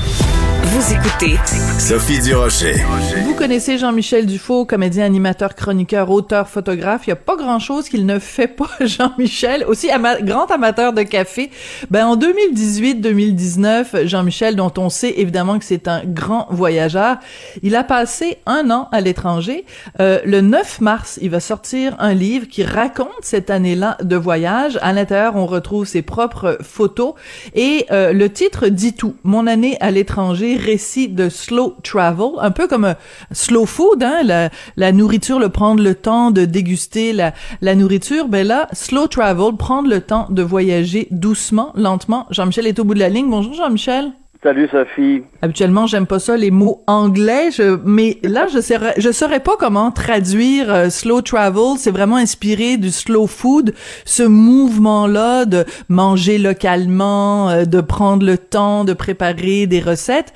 Vous écoutez Sophie Durocher. Vous connaissez Jean-Michel Dufaux, comédien, animateur, chroniqueur, auteur, photographe. Il n'y a pas grand-chose qu'il ne fait pas, Jean-Michel. Aussi grand amateur de café. Ben, en 2018-2019, Jean-Michel, dont on sait évidemment que c'est un grand voyageur, il a passé un an à l'étranger. Euh, le 9 mars, il va sortir un livre qui raconte cette année-là de voyage. À l'intérieur, on retrouve ses propres photos. Et euh, le titre dit tout. Mon année à l'étranger récit de slow travel, un peu comme un slow food, hein, la, la nourriture, le prendre le temps de déguster la, la nourriture. Ben là, slow travel, prendre le temps de voyager doucement, lentement. Jean-Michel est au bout de la ligne. Bonjour Jean-Michel. Salut Sophie. Habituellement, j'aime pas ça les mots anglais, je, mais là je saurais je saurais pas comment traduire euh, slow travel, c'est vraiment inspiré du slow food, ce mouvement là de manger localement, euh, de prendre le temps de préparer des recettes.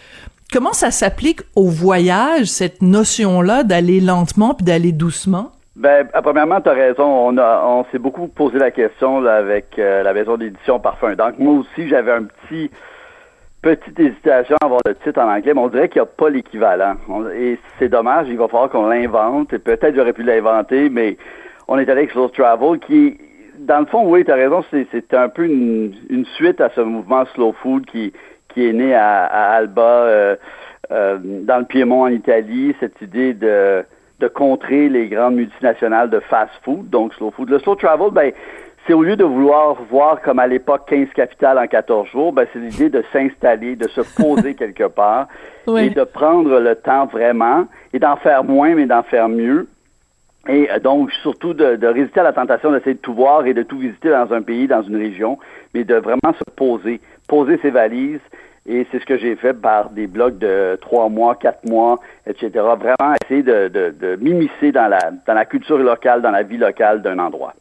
Comment ça s'applique au voyage cette notion là d'aller lentement puis d'aller doucement? Ben, ah, premièrement, tu as raison. On, on s'est beaucoup posé la question avec euh, la maison d'édition Parfum. Donc, moi aussi, j'avais un petit petite hésitation à avoir le titre en anglais, mais on dirait qu'il n'y a pas l'équivalent. Et c'est dommage, il va falloir qu'on l'invente. Et peut-être j'aurais pu l'inventer, mais on est allé avec Slow Travel, qui, dans le fond, oui, tu as raison, c'est un peu une, suite à ce mouvement Slow Food qui, qui est né à, à Alba, euh, euh, dans le Piémont en Italie, cette idée de, de contrer les grandes multinationales de fast-food, donc slow food. Le slow travel, ben, c'est au lieu de vouloir voir comme à l'époque 15 capitales en 14 jours, ben, c'est l'idée de s'installer, de se poser quelque part Oui. et de prendre le temps vraiment et d'en faire moins, mais d'en faire mieux. Et euh, donc, surtout de, résister à la tentation d'essayer de tout voir et de tout visiter dans un pays, dans une région, mais de vraiment se poser, poser ses valises. Et c'est ce que j'ai fait par des blocs de trois mois, quatre mois, etc. Vraiment essayer de, de, de m'immiscer dans la, dans la culture locale, dans la vie locale d'un endroit.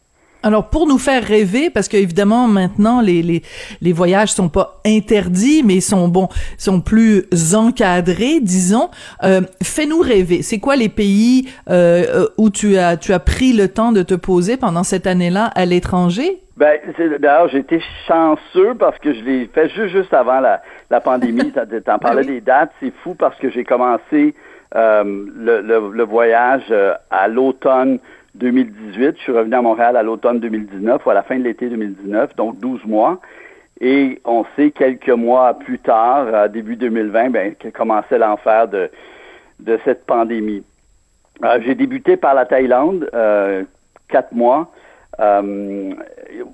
Alors pour nous faire rêver, parce que évidemment maintenant les les les voyages sont pas interdits, mais sont bon sont plus encadrés, disons. Euh, Fais-nous rêver. C'est quoi les pays euh, euh, où tu as tu as pris le temps de te poser pendant cette année-là à l'étranger? Ben, d'ailleurs, j'ai été chanceux parce que je l'ai fait juste, juste avant la, la pandémie. T'en- T'en parlais oui. des dates, c'est fou parce que j'ai commencé euh, le, le, le voyage à l'automne 2018. Je suis revenu à Montréal à l'automne 2019 ou à la fin de l'été 2019, donc 12 mois. Et on sait quelques mois plus tard, début 2020, ben, que commençait l'enfer de, de cette pandémie. Euh, j'ai débuté par la Thaïlande, euh, quatre mois,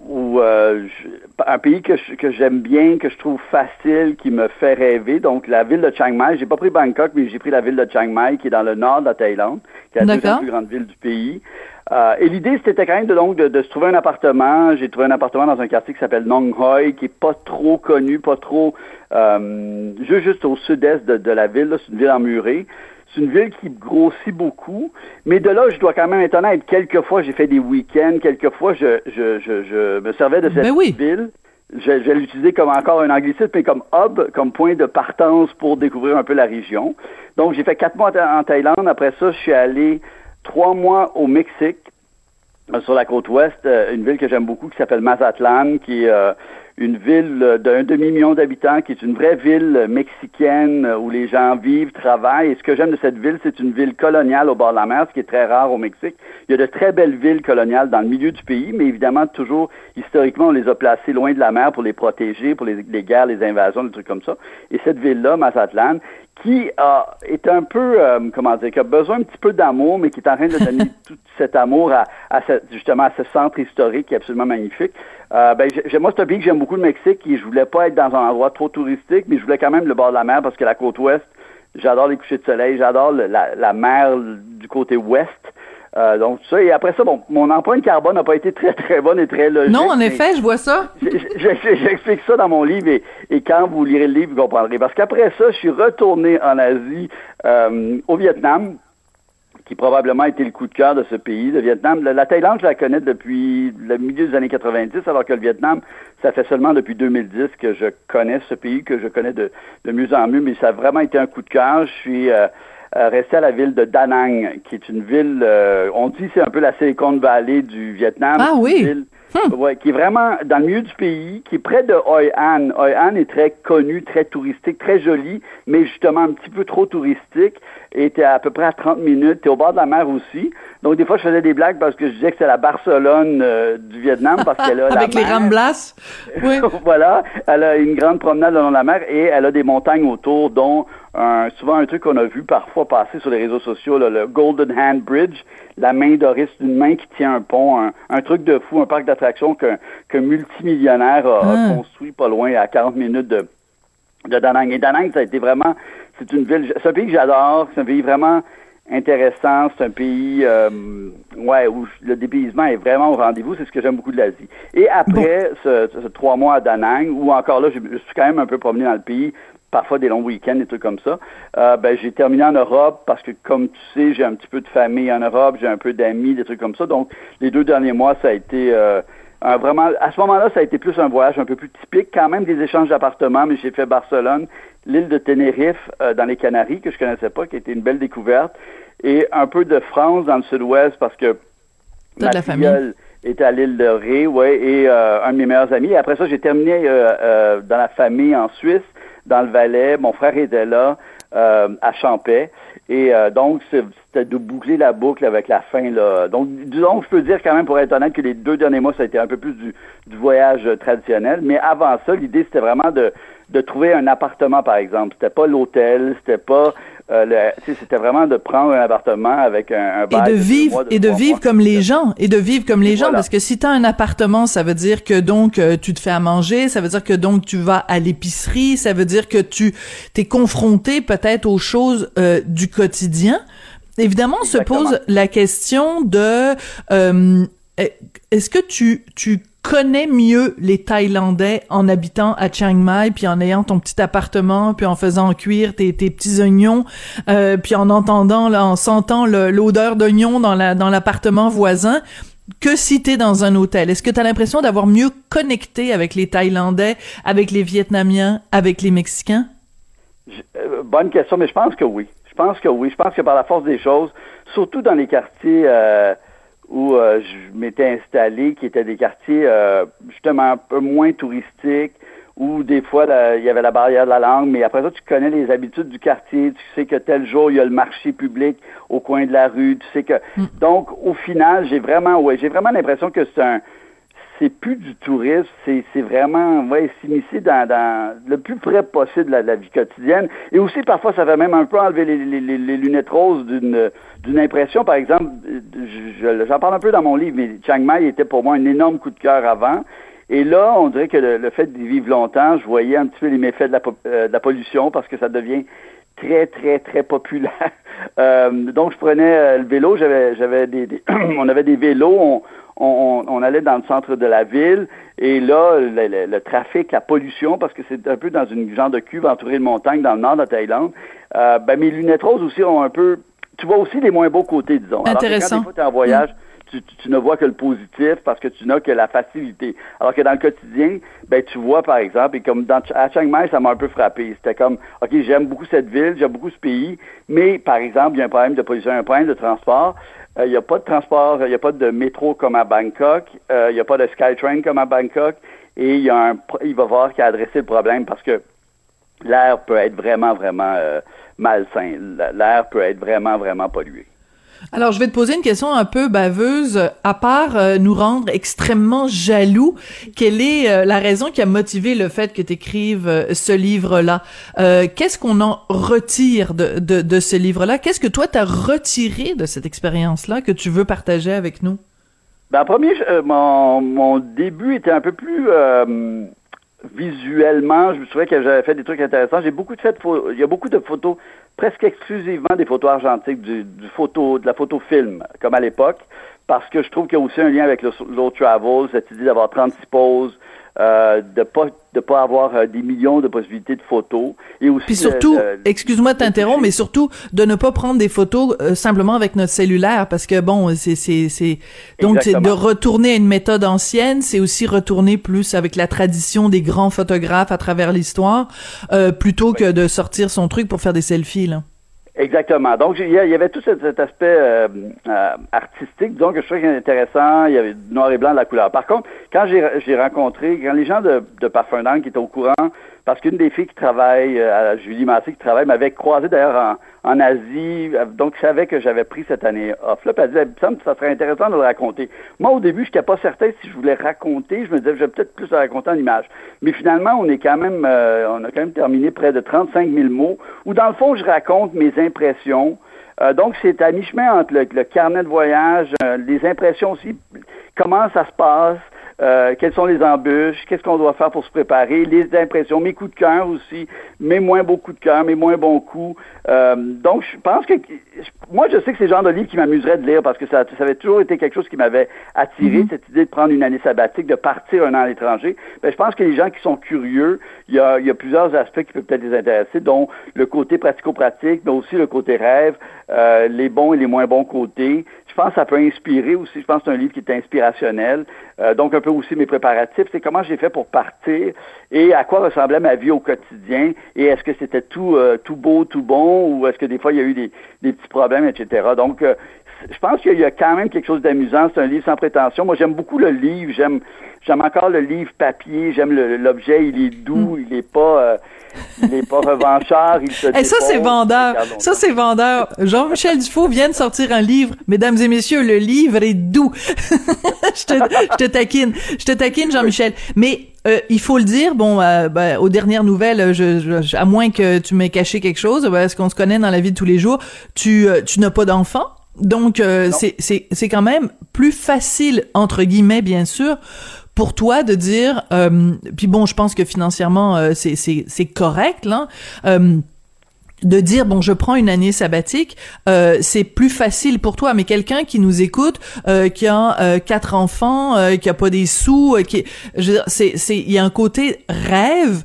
où euh, un pays que, je- que j'aime bien, que je trouve facile, qui me fait rêver. Donc la ville de Chiang Mai, j'ai pas pris Bangkok, mais j'ai pris la ville de Chiang Mai, qui est dans le nord de la Thaïlande, qui est la deuxième plus grande ville du pays. Euh, et l'idée, c'était quand même de, donc, de, de se trouver un appartement. J'ai trouvé un appartement dans un quartier qui s'appelle Nong Hoi, qui est pas trop connu, pas trop, euh, juste, juste au sud-est de, de la ville. là. C'est une ville emmurée. C'est une ville qui grossit beaucoup, mais de là, je dois quand même être honnête. Quelquefois, j'ai fait des week-ends. Quelquefois, je, je, je, je me servais de cette Ben oui. ville. Je, vais l'utiliser comme encore un anglicisme, mais comme hub, comme point de partance pour découvrir un peu la région. Donc, j'ai fait quatre mois en Thaïlande. Après ça, je suis allé trois mois au Mexique, sur la côte ouest, euh, une ville que j'aime beaucoup qui s'appelle Mazatlan, qui est euh, une ville euh, d'un demi-million d'habitants, qui est une vraie ville mexicaine euh, où les gens vivent, travaillent. Et ce que j'aime de cette ville, c'est une ville coloniale au bord de la mer, ce qui est très rare au Mexique. Il y a de très belles villes coloniales dans le milieu du pays, mais évidemment, toujours, historiquement, on les a placées loin de la mer pour les protéger, pour les, les guerres, les invasions, des trucs comme ça. Et cette ville-là, Mazatlan, qui a, est un peu, euh, comment dire, qui a besoin un petit peu d'amour, mais qui est en train de donner tout cet amour à, à justement à ce centre historique qui est absolument magnifique. Euh, ben, j'ai- moi, c'est un pays que j'aime beaucoup, le Mexique, et je voulais pas être dans un endroit trop touristique, mais je voulais quand même le bord de la mer parce que la côte ouest, j'adore les couchers de soleil, j'adore la, la mer du côté ouest. Euh, donc ça, et après ça, bon, mon empreinte carbone n'a pas été très très bonne et très logique. Non, en effet, je vois ça. J'explique ça dans mon livre et, et quand vous lirez le livre, vous comprendrez. Parce qu'après ça, je suis retourné en Asie, euh, au Vietnam, qui probablement a été le coup de cœur de ce pays, le Vietnam. La, la Thaïlande, je la connais depuis le milieu des années 90, alors que le Vietnam, ça fait seulement depuis 2010 que je connais ce pays, que je connais de, de mieux en mieux, mais ça a vraiment été un coup de cœur. Je suis euh, euh, resté à la ville de Da Nang, qui est une ville, euh, on dit c'est un peu la Silicon Valley du Vietnam. Ah une oui. Ville Ouais, qui est vraiment dans le milieu du pays, qui est près de Hoi An. Hoi An est très connu, très touristique, très joli, mais justement un petit peu trop touristique. Et était à peu près à 30 minutes. T'es au bord de la mer aussi. Donc des fois, je faisais des blagues parce que je disais que c'est la Barcelone euh, du Vietnam parce qu'elle a la Avec les mer. ramblas. Oui. voilà, elle a une grande promenade le long de la mer et elle a des montagnes autour, dont un, souvent un truc qu'on a vu parfois passer sur les réseaux sociaux, là, le Golden Hand Bridge, la main c'est une main qui tient un pont, un, un truc de fou, un parc d'attractions qu'un qu'un multimillionnaire a, a Ah. construit pas loin, à 40 minutes de, de Da Nang. Et Da Nang, ça a été vraiment, c'est une ville, c'est un pays que j'adore, c'est un pays vraiment intéressant, c'est un pays euh, ouais, où le dépaysement est vraiment au rendez-vous, c'est ce que j'aime beaucoup de l'Asie. Et après ce, ce trois mois à Da Nang, où encore là, je, je suis quand même un peu promené dans le pays, parfois des longs week-ends, des trucs comme ça. Euh, ben, j'ai terminé en Europe parce que, comme tu sais, j'ai un petit peu de famille en Europe, j'ai un peu d'amis, des trucs comme ça. Donc, les deux derniers mois, ça a été euh, un vraiment. À ce moment-là, ça a été plus un voyage un peu plus typique, quand même des échanges d'appartements, mais j'ai fait Barcelone, l'île de Tenerife euh, dans les Canaries que je connaissais pas, qui été une belle découverte, et un peu de France dans le Sud-Ouest parce que T'as ma la famille. était à l'île de Ré, ouais, et euh, un de mes meilleurs amis. Et après ça, j'ai terminé euh, euh, dans la famille en Suisse, dans le Valais. Mon frère était là, euh, à Champais. Et euh, donc, c'était de boucler la boucle avec la fin. Là. Donc, disons, je peux dire quand même, pour être honnête, que les deux derniers mois, ça a été un peu plus du, du voyage traditionnel. Mais avant ça, l'idée, c'était vraiment de, de trouver un appartement, par exemple. C'était pas l'hôtel, c'était pas euh, c'était vraiment de prendre un appartement avec un, un Et bail de deux vivre mois, de et de vivre mois. comme les gens et de vivre comme les gens parce que si tu as un appartement, ça veut dire que donc euh, tu te fais à manger, ça veut dire que donc tu vas à l'épicerie, ça veut dire que tu t'es confronté peut-être aux choses euh, du quotidien. Évidemment, se Exactement. pose la question de euh, est-ce que tu tu connais mieux les Thaïlandais en habitant à Chiang Mai, puis en ayant ton petit appartement, puis en faisant cuire tes, petits oignons, euh, puis en entendant, là, en sentant l'odeur d'oignons dans la dans l'appartement voisin, que si t'es dans un hôtel? Est-ce que t'as l'impression d'avoir mieux connecté avec les Thaïlandais, avec les Vietnamiens, avec les Mexicains? Euh, bonne question, mais je pense que oui. Je pense que oui. Je pense que par la force des choses, surtout dans les quartiers euh, où euh, je m'étais installé, qui étaient des quartiers euh, justement un peu moins touristiques, où des fois là, il y avait la barrière de la langue, mais après ça, tu connais les habitudes du quartier, tu sais que tel jour, il y a le marché public au coin de la rue, tu sais que... Donc, au final, j'ai vraiment, ouais, j'ai vraiment l'impression que c'est un c'est plus du tourisme, c'est, vraiment ouais, s'immiscer dans, dans le plus près possible de la, vie quotidienne. Et aussi, parfois, ça va même un peu enlever les, lunettes roses d'une, impression. Par exemple, je- je- j'en parle un peu dans mon livre, mais Chiang Mai était pour moi un énorme coup de cœur avant. Et là, on dirait que le, fait d'y vivre longtemps, je voyais un petit peu les méfaits de la, euh, de la pollution parce que ça devient très, très, très populaire. Euh, donc, je prenais euh, le vélo, j'avais, j'avais des, des- on avait des vélos, on, on, on allait dans le centre de la ville, et là, le, le- le trafic, la pollution, parce que c'est un peu dans une genre de cuve entourée de montagnes dans le nord de la Thaïlande, euh, ben, mes lunettes roses aussi ont un peu, tu vois aussi les moins beaux côtés, disons. Alors Intéressant. quand des fois, es en voyage, tu, tu- ne vois que le positif parce que tu n'as que la facilité. Alors que dans le quotidien, ben tu vois par exemple, et comme dans, à Chiang Mai, ça m'a un peu frappé. C'était comme, ok, j'aime beaucoup cette ville, j'aime beaucoup ce pays, mais par exemple, il y a un problème de pollution, un problème de transport. Euh, Il n'y a pas de transport, il n'y a pas de métro comme à Bangkok, euh, il n'y a pas de Skytrain comme à Bangkok, et il, y a un, il va falloir qu'il a adressé le problème parce que l'air peut être vraiment, vraiment euh, malsain. L'air peut être vraiment, vraiment pollué. Alors, je vais te poser une question un peu baveuse. À part euh, nous rendre extrêmement jaloux, quelle est euh, la raison qui a motivé le fait que tu écrives euh, ce livre-là? Qu'est-ce qu'on en retire de, de, de ce livre-là? Qu'est-ce que toi, t'as retiré de cette expérience-là que tu veux partager avec nous? Ben, en premier, mon, mon début était un peu plus visuellement. Je me souviens que j'avais fait des trucs intéressants. J'ai beaucoup de fait, il y a beaucoup de photos, presque exclusivement des photos argentiques, du, du photo, de la photo film, comme à l'époque, parce que je trouve qu'il y a aussi un lien avec le slow travel, cette idée d'avoir 36 poses, euh, de pas de pas avoir euh, des millions de possibilités de photos et aussi Puis le- surtout, excuse-moi de t'interrompre, toucher. mais surtout de ne pas prendre des photos euh, simplement avec notre cellulaire, parce que bon, c'est c'est c'est donc c'est de retourner à une méthode ancienne, c'est aussi retourner plus avec la tradition des grands photographes à travers l'histoire, euh, plutôt que de sortir son truc pour faire des selfies là. Exactement. Donc, il y, avait tout cet, aspect euh, euh, artistique, disons, que je trouvais intéressant. Il y avait du noir et blanc de la couleur. Par contre, quand j'ai rencontré, quand les gens de, Parfum d'Angle qui étaient au courant, parce qu'une des filles qui travaille, euh, Julie Massé qui travaille, m'avait croisé d'ailleurs en, Asie, donc je savais que j'avais pris cette année off. Là, puis elle disait, que ça serait intéressant de le raconter. Moi, au début, je n'étais pas certain si je voulais raconter. Je me disais, je vais peut-être plus le raconter en image. Mais finalement, on est quand même, euh, on a quand même terminé près de 35 000 mots, où dans le fond, je raconte mes impressions. Euh, donc, c'est à mi-chemin entre le, le carnet de voyage, euh, les impressions aussi, comment ça se passe, euh, quelles sont les embûches, qu'est-ce qu'on doit faire pour se préparer, les impressions, mes coups de cœur aussi, mes moins beaux coups de cœur, mes moins bons coups. Euh, donc, je pense que moi, je sais que c'est le genre de livre qui m'amuserait de lire parce que ça, ça avait toujours été quelque chose qui m'avait attiré, cette idée de prendre une année sabbatique, de partir un an à l'étranger. Ben, je pense que les gens qui sont curieux, il y a, il y a plusieurs aspects qui peuvent peut-être les intéresser, dont le côté pratico-pratique, mais aussi le côté rêve, euh, les bons et les moins bons côtés. Je pense que ça peut inspirer aussi. Je pense que c'est un livre qui est inspirationnel. Euh, donc, un peu aussi mes préparatifs. C'est comment j'ai fait pour partir et à quoi ressemblait ma vie au quotidien. Et est-ce que c'était tout, euh, tout beau, tout bon ou est-ce que des fois, il y a eu des, des petits problèmes, etc. Donc, euh, je pense qu'il y a quand même quelque chose d'amusant. C'est un livre sans prétention. Moi, j'aime beaucoup le livre. J'aime, j'aime encore le livre papier. J'aime l'objet. Il est doux. Hmm. Il est pas, euh, il est pas revanchard. Il se Et ça, c'est vendeur. Ça, c'est vendeur. Jean-Michel Dufault vient de sortir un livre. Mesdames et messieurs, le livre est doux. je, te, je te taquine. Je te taquine, Jean-Michel. Mais euh, il faut le dire, bon, euh, ben, aux dernières nouvelles, je, je- à moins que tu m'aies caché quelque chose, parce qu'on se connaît dans la vie de tous les jours, tu, euh, tu n'as pas d'enfant? Donc, euh, c'est c'est- c'est quand même plus facile, entre guillemets, bien sûr, pour toi de dire, euh, puis bon, je pense que financièrement, euh, c'est c'est- c'est correct, là. Euh, de dire bon je prends une année sabbatique euh, c'est plus facile pour toi mais quelqu'un qui nous écoute euh, qui a euh, quatre enfants euh, qui a pas des sous euh, qui c'est c'est il y a un côté rêve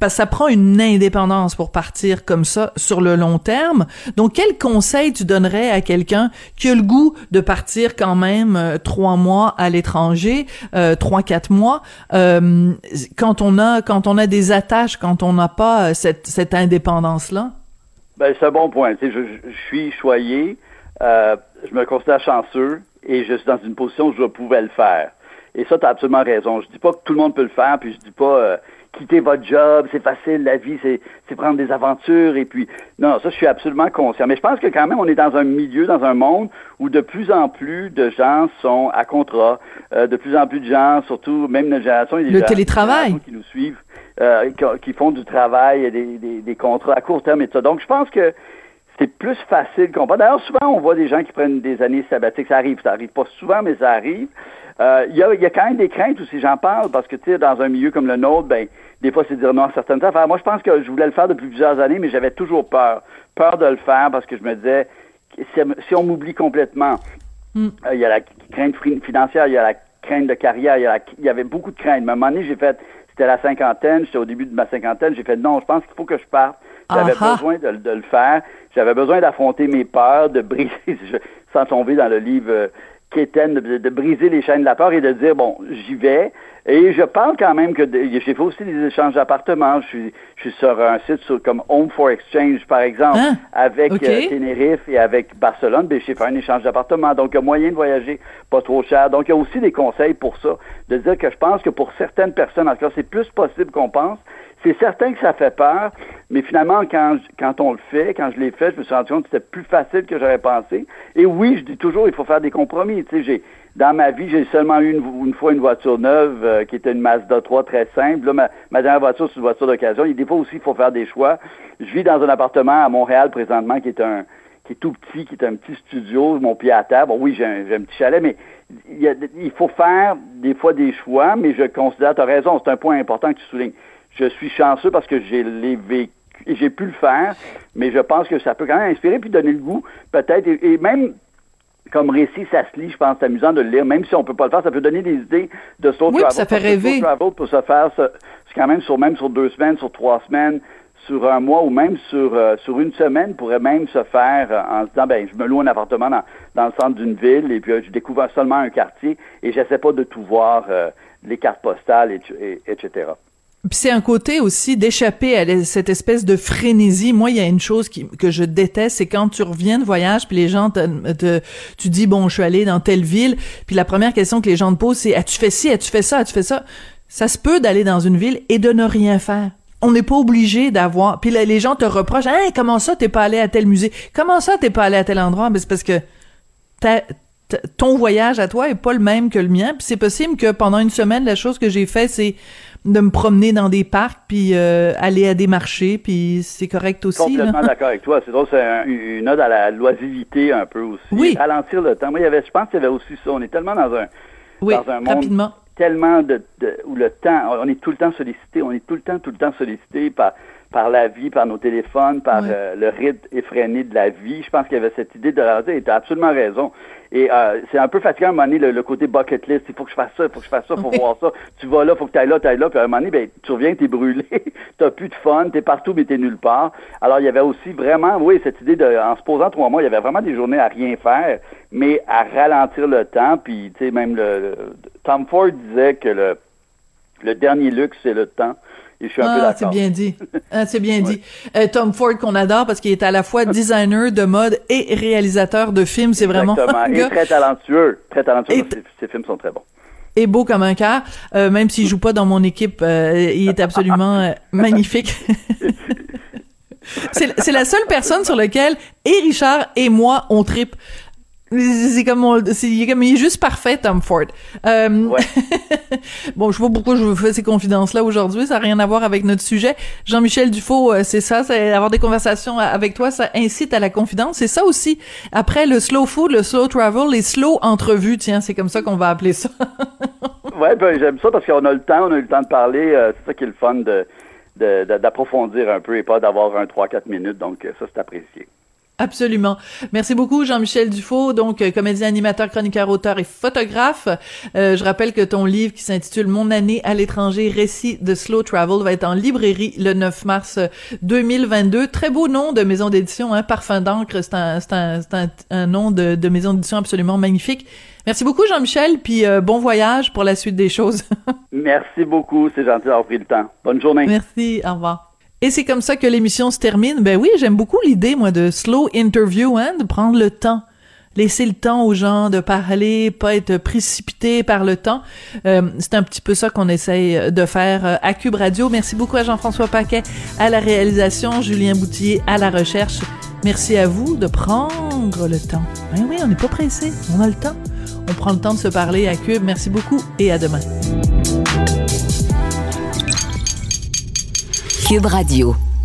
parce que ça prend une indépendance pour partir comme ça sur le long terme. Donc, quel conseil tu donnerais à quelqu'un qui a le goût de partir quand même euh, trois mois à l'étranger, euh, trois quatre mois, euh, quand on a quand on a des attaches, quand on n'a pas euh, cette cette indépendance là? Ben, c'est un bon point. Je, je- suis choyé, euh, je me considère chanceux et je suis dans une position où je pouvais le faire. Et ça, tu as absolument raison. Je dis pas que tout le monde peut le faire, puis je dis pas quitter votre job, c'est facile, la vie, c'est, c'est prendre des aventures et puis non, ça je suis absolument conscient. Mais je pense que quand même on est dans un milieu, dans un monde où de plus en plus de gens sont à contrat, euh, de plus en plus de gens, surtout même notre génération, il y a des Le gens- télétravail. qui nous suivent, euh, qui, qui font du travail, des, des, des contrats à court terme et tout ça. Donc je pense que c'est plus facile qu'on pense. D'ailleurs, souvent, on voit des gens qui prennent des années sabbatiques. Ça arrive, ça arrive pas souvent, mais ça arrive. Euh, Il y, a, il y a quand même des craintes aussi, j'en parle, parce que, tu sais, dans un milieu comme le nôtre, ben, des fois, c'est dire non à certaines affaires. Moi, je pense que je voulais le faire depuis plusieurs années, mais j'avais toujours peur. Peur de le faire parce que je me disais, si, on m'oublie complètement, Mm. euh, il y a la crainte fi- financière, il y a la crainte de carrière, il y, a la- il y avait beaucoup de craintes. Mais à un moment donné, j'ai fait, c'était la cinquantaine, j'étais au début de ma cinquantaine, j'ai fait non, je pense qu'il faut que je parte. J'avais besoin de, de le faire. J'avais besoin d'affronter mes peurs, de briser, sans tomber dans le livre euh, Kéten, de, de briser les chaînes de la peur et de dire, bon, j'y vais. Et je parle quand même que j'ai fait aussi des échanges d'appartements. Je suis, je suis sur un site sur- comme Home for Exchange, par exemple, Hein? avec Ok. euh, Tenerife et avec Barcelone. Ben, j'ai fait un échange d'appartements. Donc, il y a moyen de voyager pas trop cher. Donc, il y a aussi des conseils pour ça. De dire que je pense que pour certaines personnes, en tout cas, c'est plus possible qu'on pense. C'est certain que ça fait peur, mais finalement, quand, quand on le fait, quand je l'ai fait, je me suis rendu compte que c'était plus facile que j'aurais pensé. Et oui, je dis toujours, il faut faire des compromis. Tu sais, j'ai, dans ma vie, j'ai seulement eu une, une fois une voiture neuve euh, qui était une Mazda 3 très simple. Là, ma, ma dernière voiture, c'est une voiture d'occasion. Des fois aussi, il faut faire des choix. Je vis dans un appartement à Montréal présentement qui est un qui est tout petit, qui est un petit studio, mon pied à terre. Bon, oui, j'ai un, un petit chalet, mais il, y a- il faut faire des fois des choix, mais je considère, tu as raison, c'est un point important que tu soulignes. Je suis chanceux parce que j'ai les vécu et j'ai pu le faire, mais je pense que ça peut quand même inspirer puis donner le goût, peut-être, et, et même comme récit, ça se lit, je pense, c'est amusant de le lire, même si on peut pas le faire, ça peut donner des idées de slow Oui, travel. ça fait rêver. travel peut se faire, ce- c'est quand même sur même sur deux semaines, sur trois semaines, sur un mois ou même sur euh, sur une semaine pourrait même se faire euh, en se disant ben je me loue un appartement dans, dans le centre d'une ville et puis euh, je découvre seulement un quartier et j'essaie pas de tout voir les cartes postales et, et- etc. Puis c'est un côté aussi d'échapper à cette espèce de frénésie. Moi, il y a une chose que je déteste, c'est quand tu reviens de voyage, puis les gens te, tu dis bon, je suis allé dans telle ville, puis la première question que les gens te posent, c'est as-tu fait ci, as-tu fait ça, as-tu fait ça? Ça se peut d'aller dans une ville et de ne rien faire. On n'est pas obligé d'avoir. Puis les gens te reprochent, hein, comment ça t'es pas allé à tel musée, comment ça t'es pas allé à tel endroit, mais c'est parce que ton voyage à toi est pas le même que le mien. Puis c'est possible que pendant une semaine, la chose que j'ai fait, c'est de me promener dans des parcs, puis euh, aller à des marchés, puis c'est correct aussi. Complètement d'accord avec toi. C'est drôle, c'est un- une ode à la loisiveté un peu aussi. Oui. Ralentir le temps. Moi, il y avait, je pense qu'il y avait aussi ça. On est tellement dans un, Oui, dans un monde rapidement. tellement de, de- où le temps, on est tout le temps sollicité, on est tout le temps, tout le temps sollicité par par la vie, par nos téléphones, par euh, le rythme effréné de la vie. Je pense qu'il y avait cette idée de et tu as absolument raison. Et euh, c'est un peu fatigant à un moment donné, le, le côté bucket list. Il faut que je fasse ça, il faut que je fasse ça, il faut Oui. voir ça. Tu vas là, il faut que tu ailles là, tu ailles là. Puis à un moment donné, ben, tu reviens, tu es brûlé, tu plus de fun, tu es partout, mais tu es nulle part. Alors, il y avait aussi vraiment, oui, cette idée de, en se posant trois mois, il y avait vraiment des journées à rien faire, mais à ralentir le temps. Puis, tu sais, même le, le- Tom Ford disait que le le dernier luxe, c'est le temps. Et je suis un peu Ah, d'accord. c'est bien dit. Ah, c'est bien dit. Euh, Tom Ford qu'on adore parce qu'il est à la fois designer de mode et réalisateur de films. C'est vraiment un Et très talentueux. Très talentueux. Ces films sont très bons. et beau comme un cœur. Euh, même s'il joue pas dans mon équipe, euh, il est absolument euh, magnifique. c'est c'est la seule personne sur laquelle et Richard et moi on tripe. C'est comme, on- c'est, il est comme, il est juste parfait, Tom Ford. Euh, Ouais. bon, je pas pourquoi je vous fais ces confidences-là aujourd'hui, ça n'a rien à voir avec notre sujet. Jean-Michel Dufault, euh, c'est ça, c'est avoir des conversations avec toi, ça incite à la confidence. C'est ça aussi. Après le slow food, le slow travel, les slow entrevues, tiens, c'est comme ça qu'on va appeler ça. Ouais, ben, j'aime ça parce qu'on a le temps, on a eu le temps de parler. euh, c'est ça qui est le fun de, de- de- d'approfondir un peu et pas d'avoir un 3-4 minutes. Donc, euh, ça, c'est apprécié. Absolument. Merci beaucoup, Jean-Michel Dufault, donc euh, comédien, animateur, chroniqueur, auteur et photographe. Euh, je rappelle que ton livre qui s'intitule Mon année à l'étranger, récit de slow travel, va être en librairie le 9 mars euh, 2022. Très beau nom de maison d'édition, hein, Parfum d'encre, c'est un, c'est un, c'est un, un nom de, de maison d'édition absolument magnifique. Merci beaucoup, Jean-Michel, puis euh, bon voyage pour la suite des choses. Merci beaucoup. C'est gentil d'avoir pris le temps. Bonne journée. Merci, au revoir. Et c'est comme ça que l'émission se termine. Ben oui, j'aime beaucoup l'idée, moi, de slow interview, hein, de prendre le temps. Laisser le temps aux gens de parler, pas être précipité par le temps. Euh, c'est un petit peu ça qu'on essaye de faire euh, à Cube Radio. Merci beaucoup à Jean-François Paquet à la réalisation, Julien Boutillier à la recherche. Merci à vous de prendre le temps. Ben oui, on n'est pas pressé, on a le temps. On prend le temps de se parler à Cube. Merci beaucoup et à demain. Cube Radio.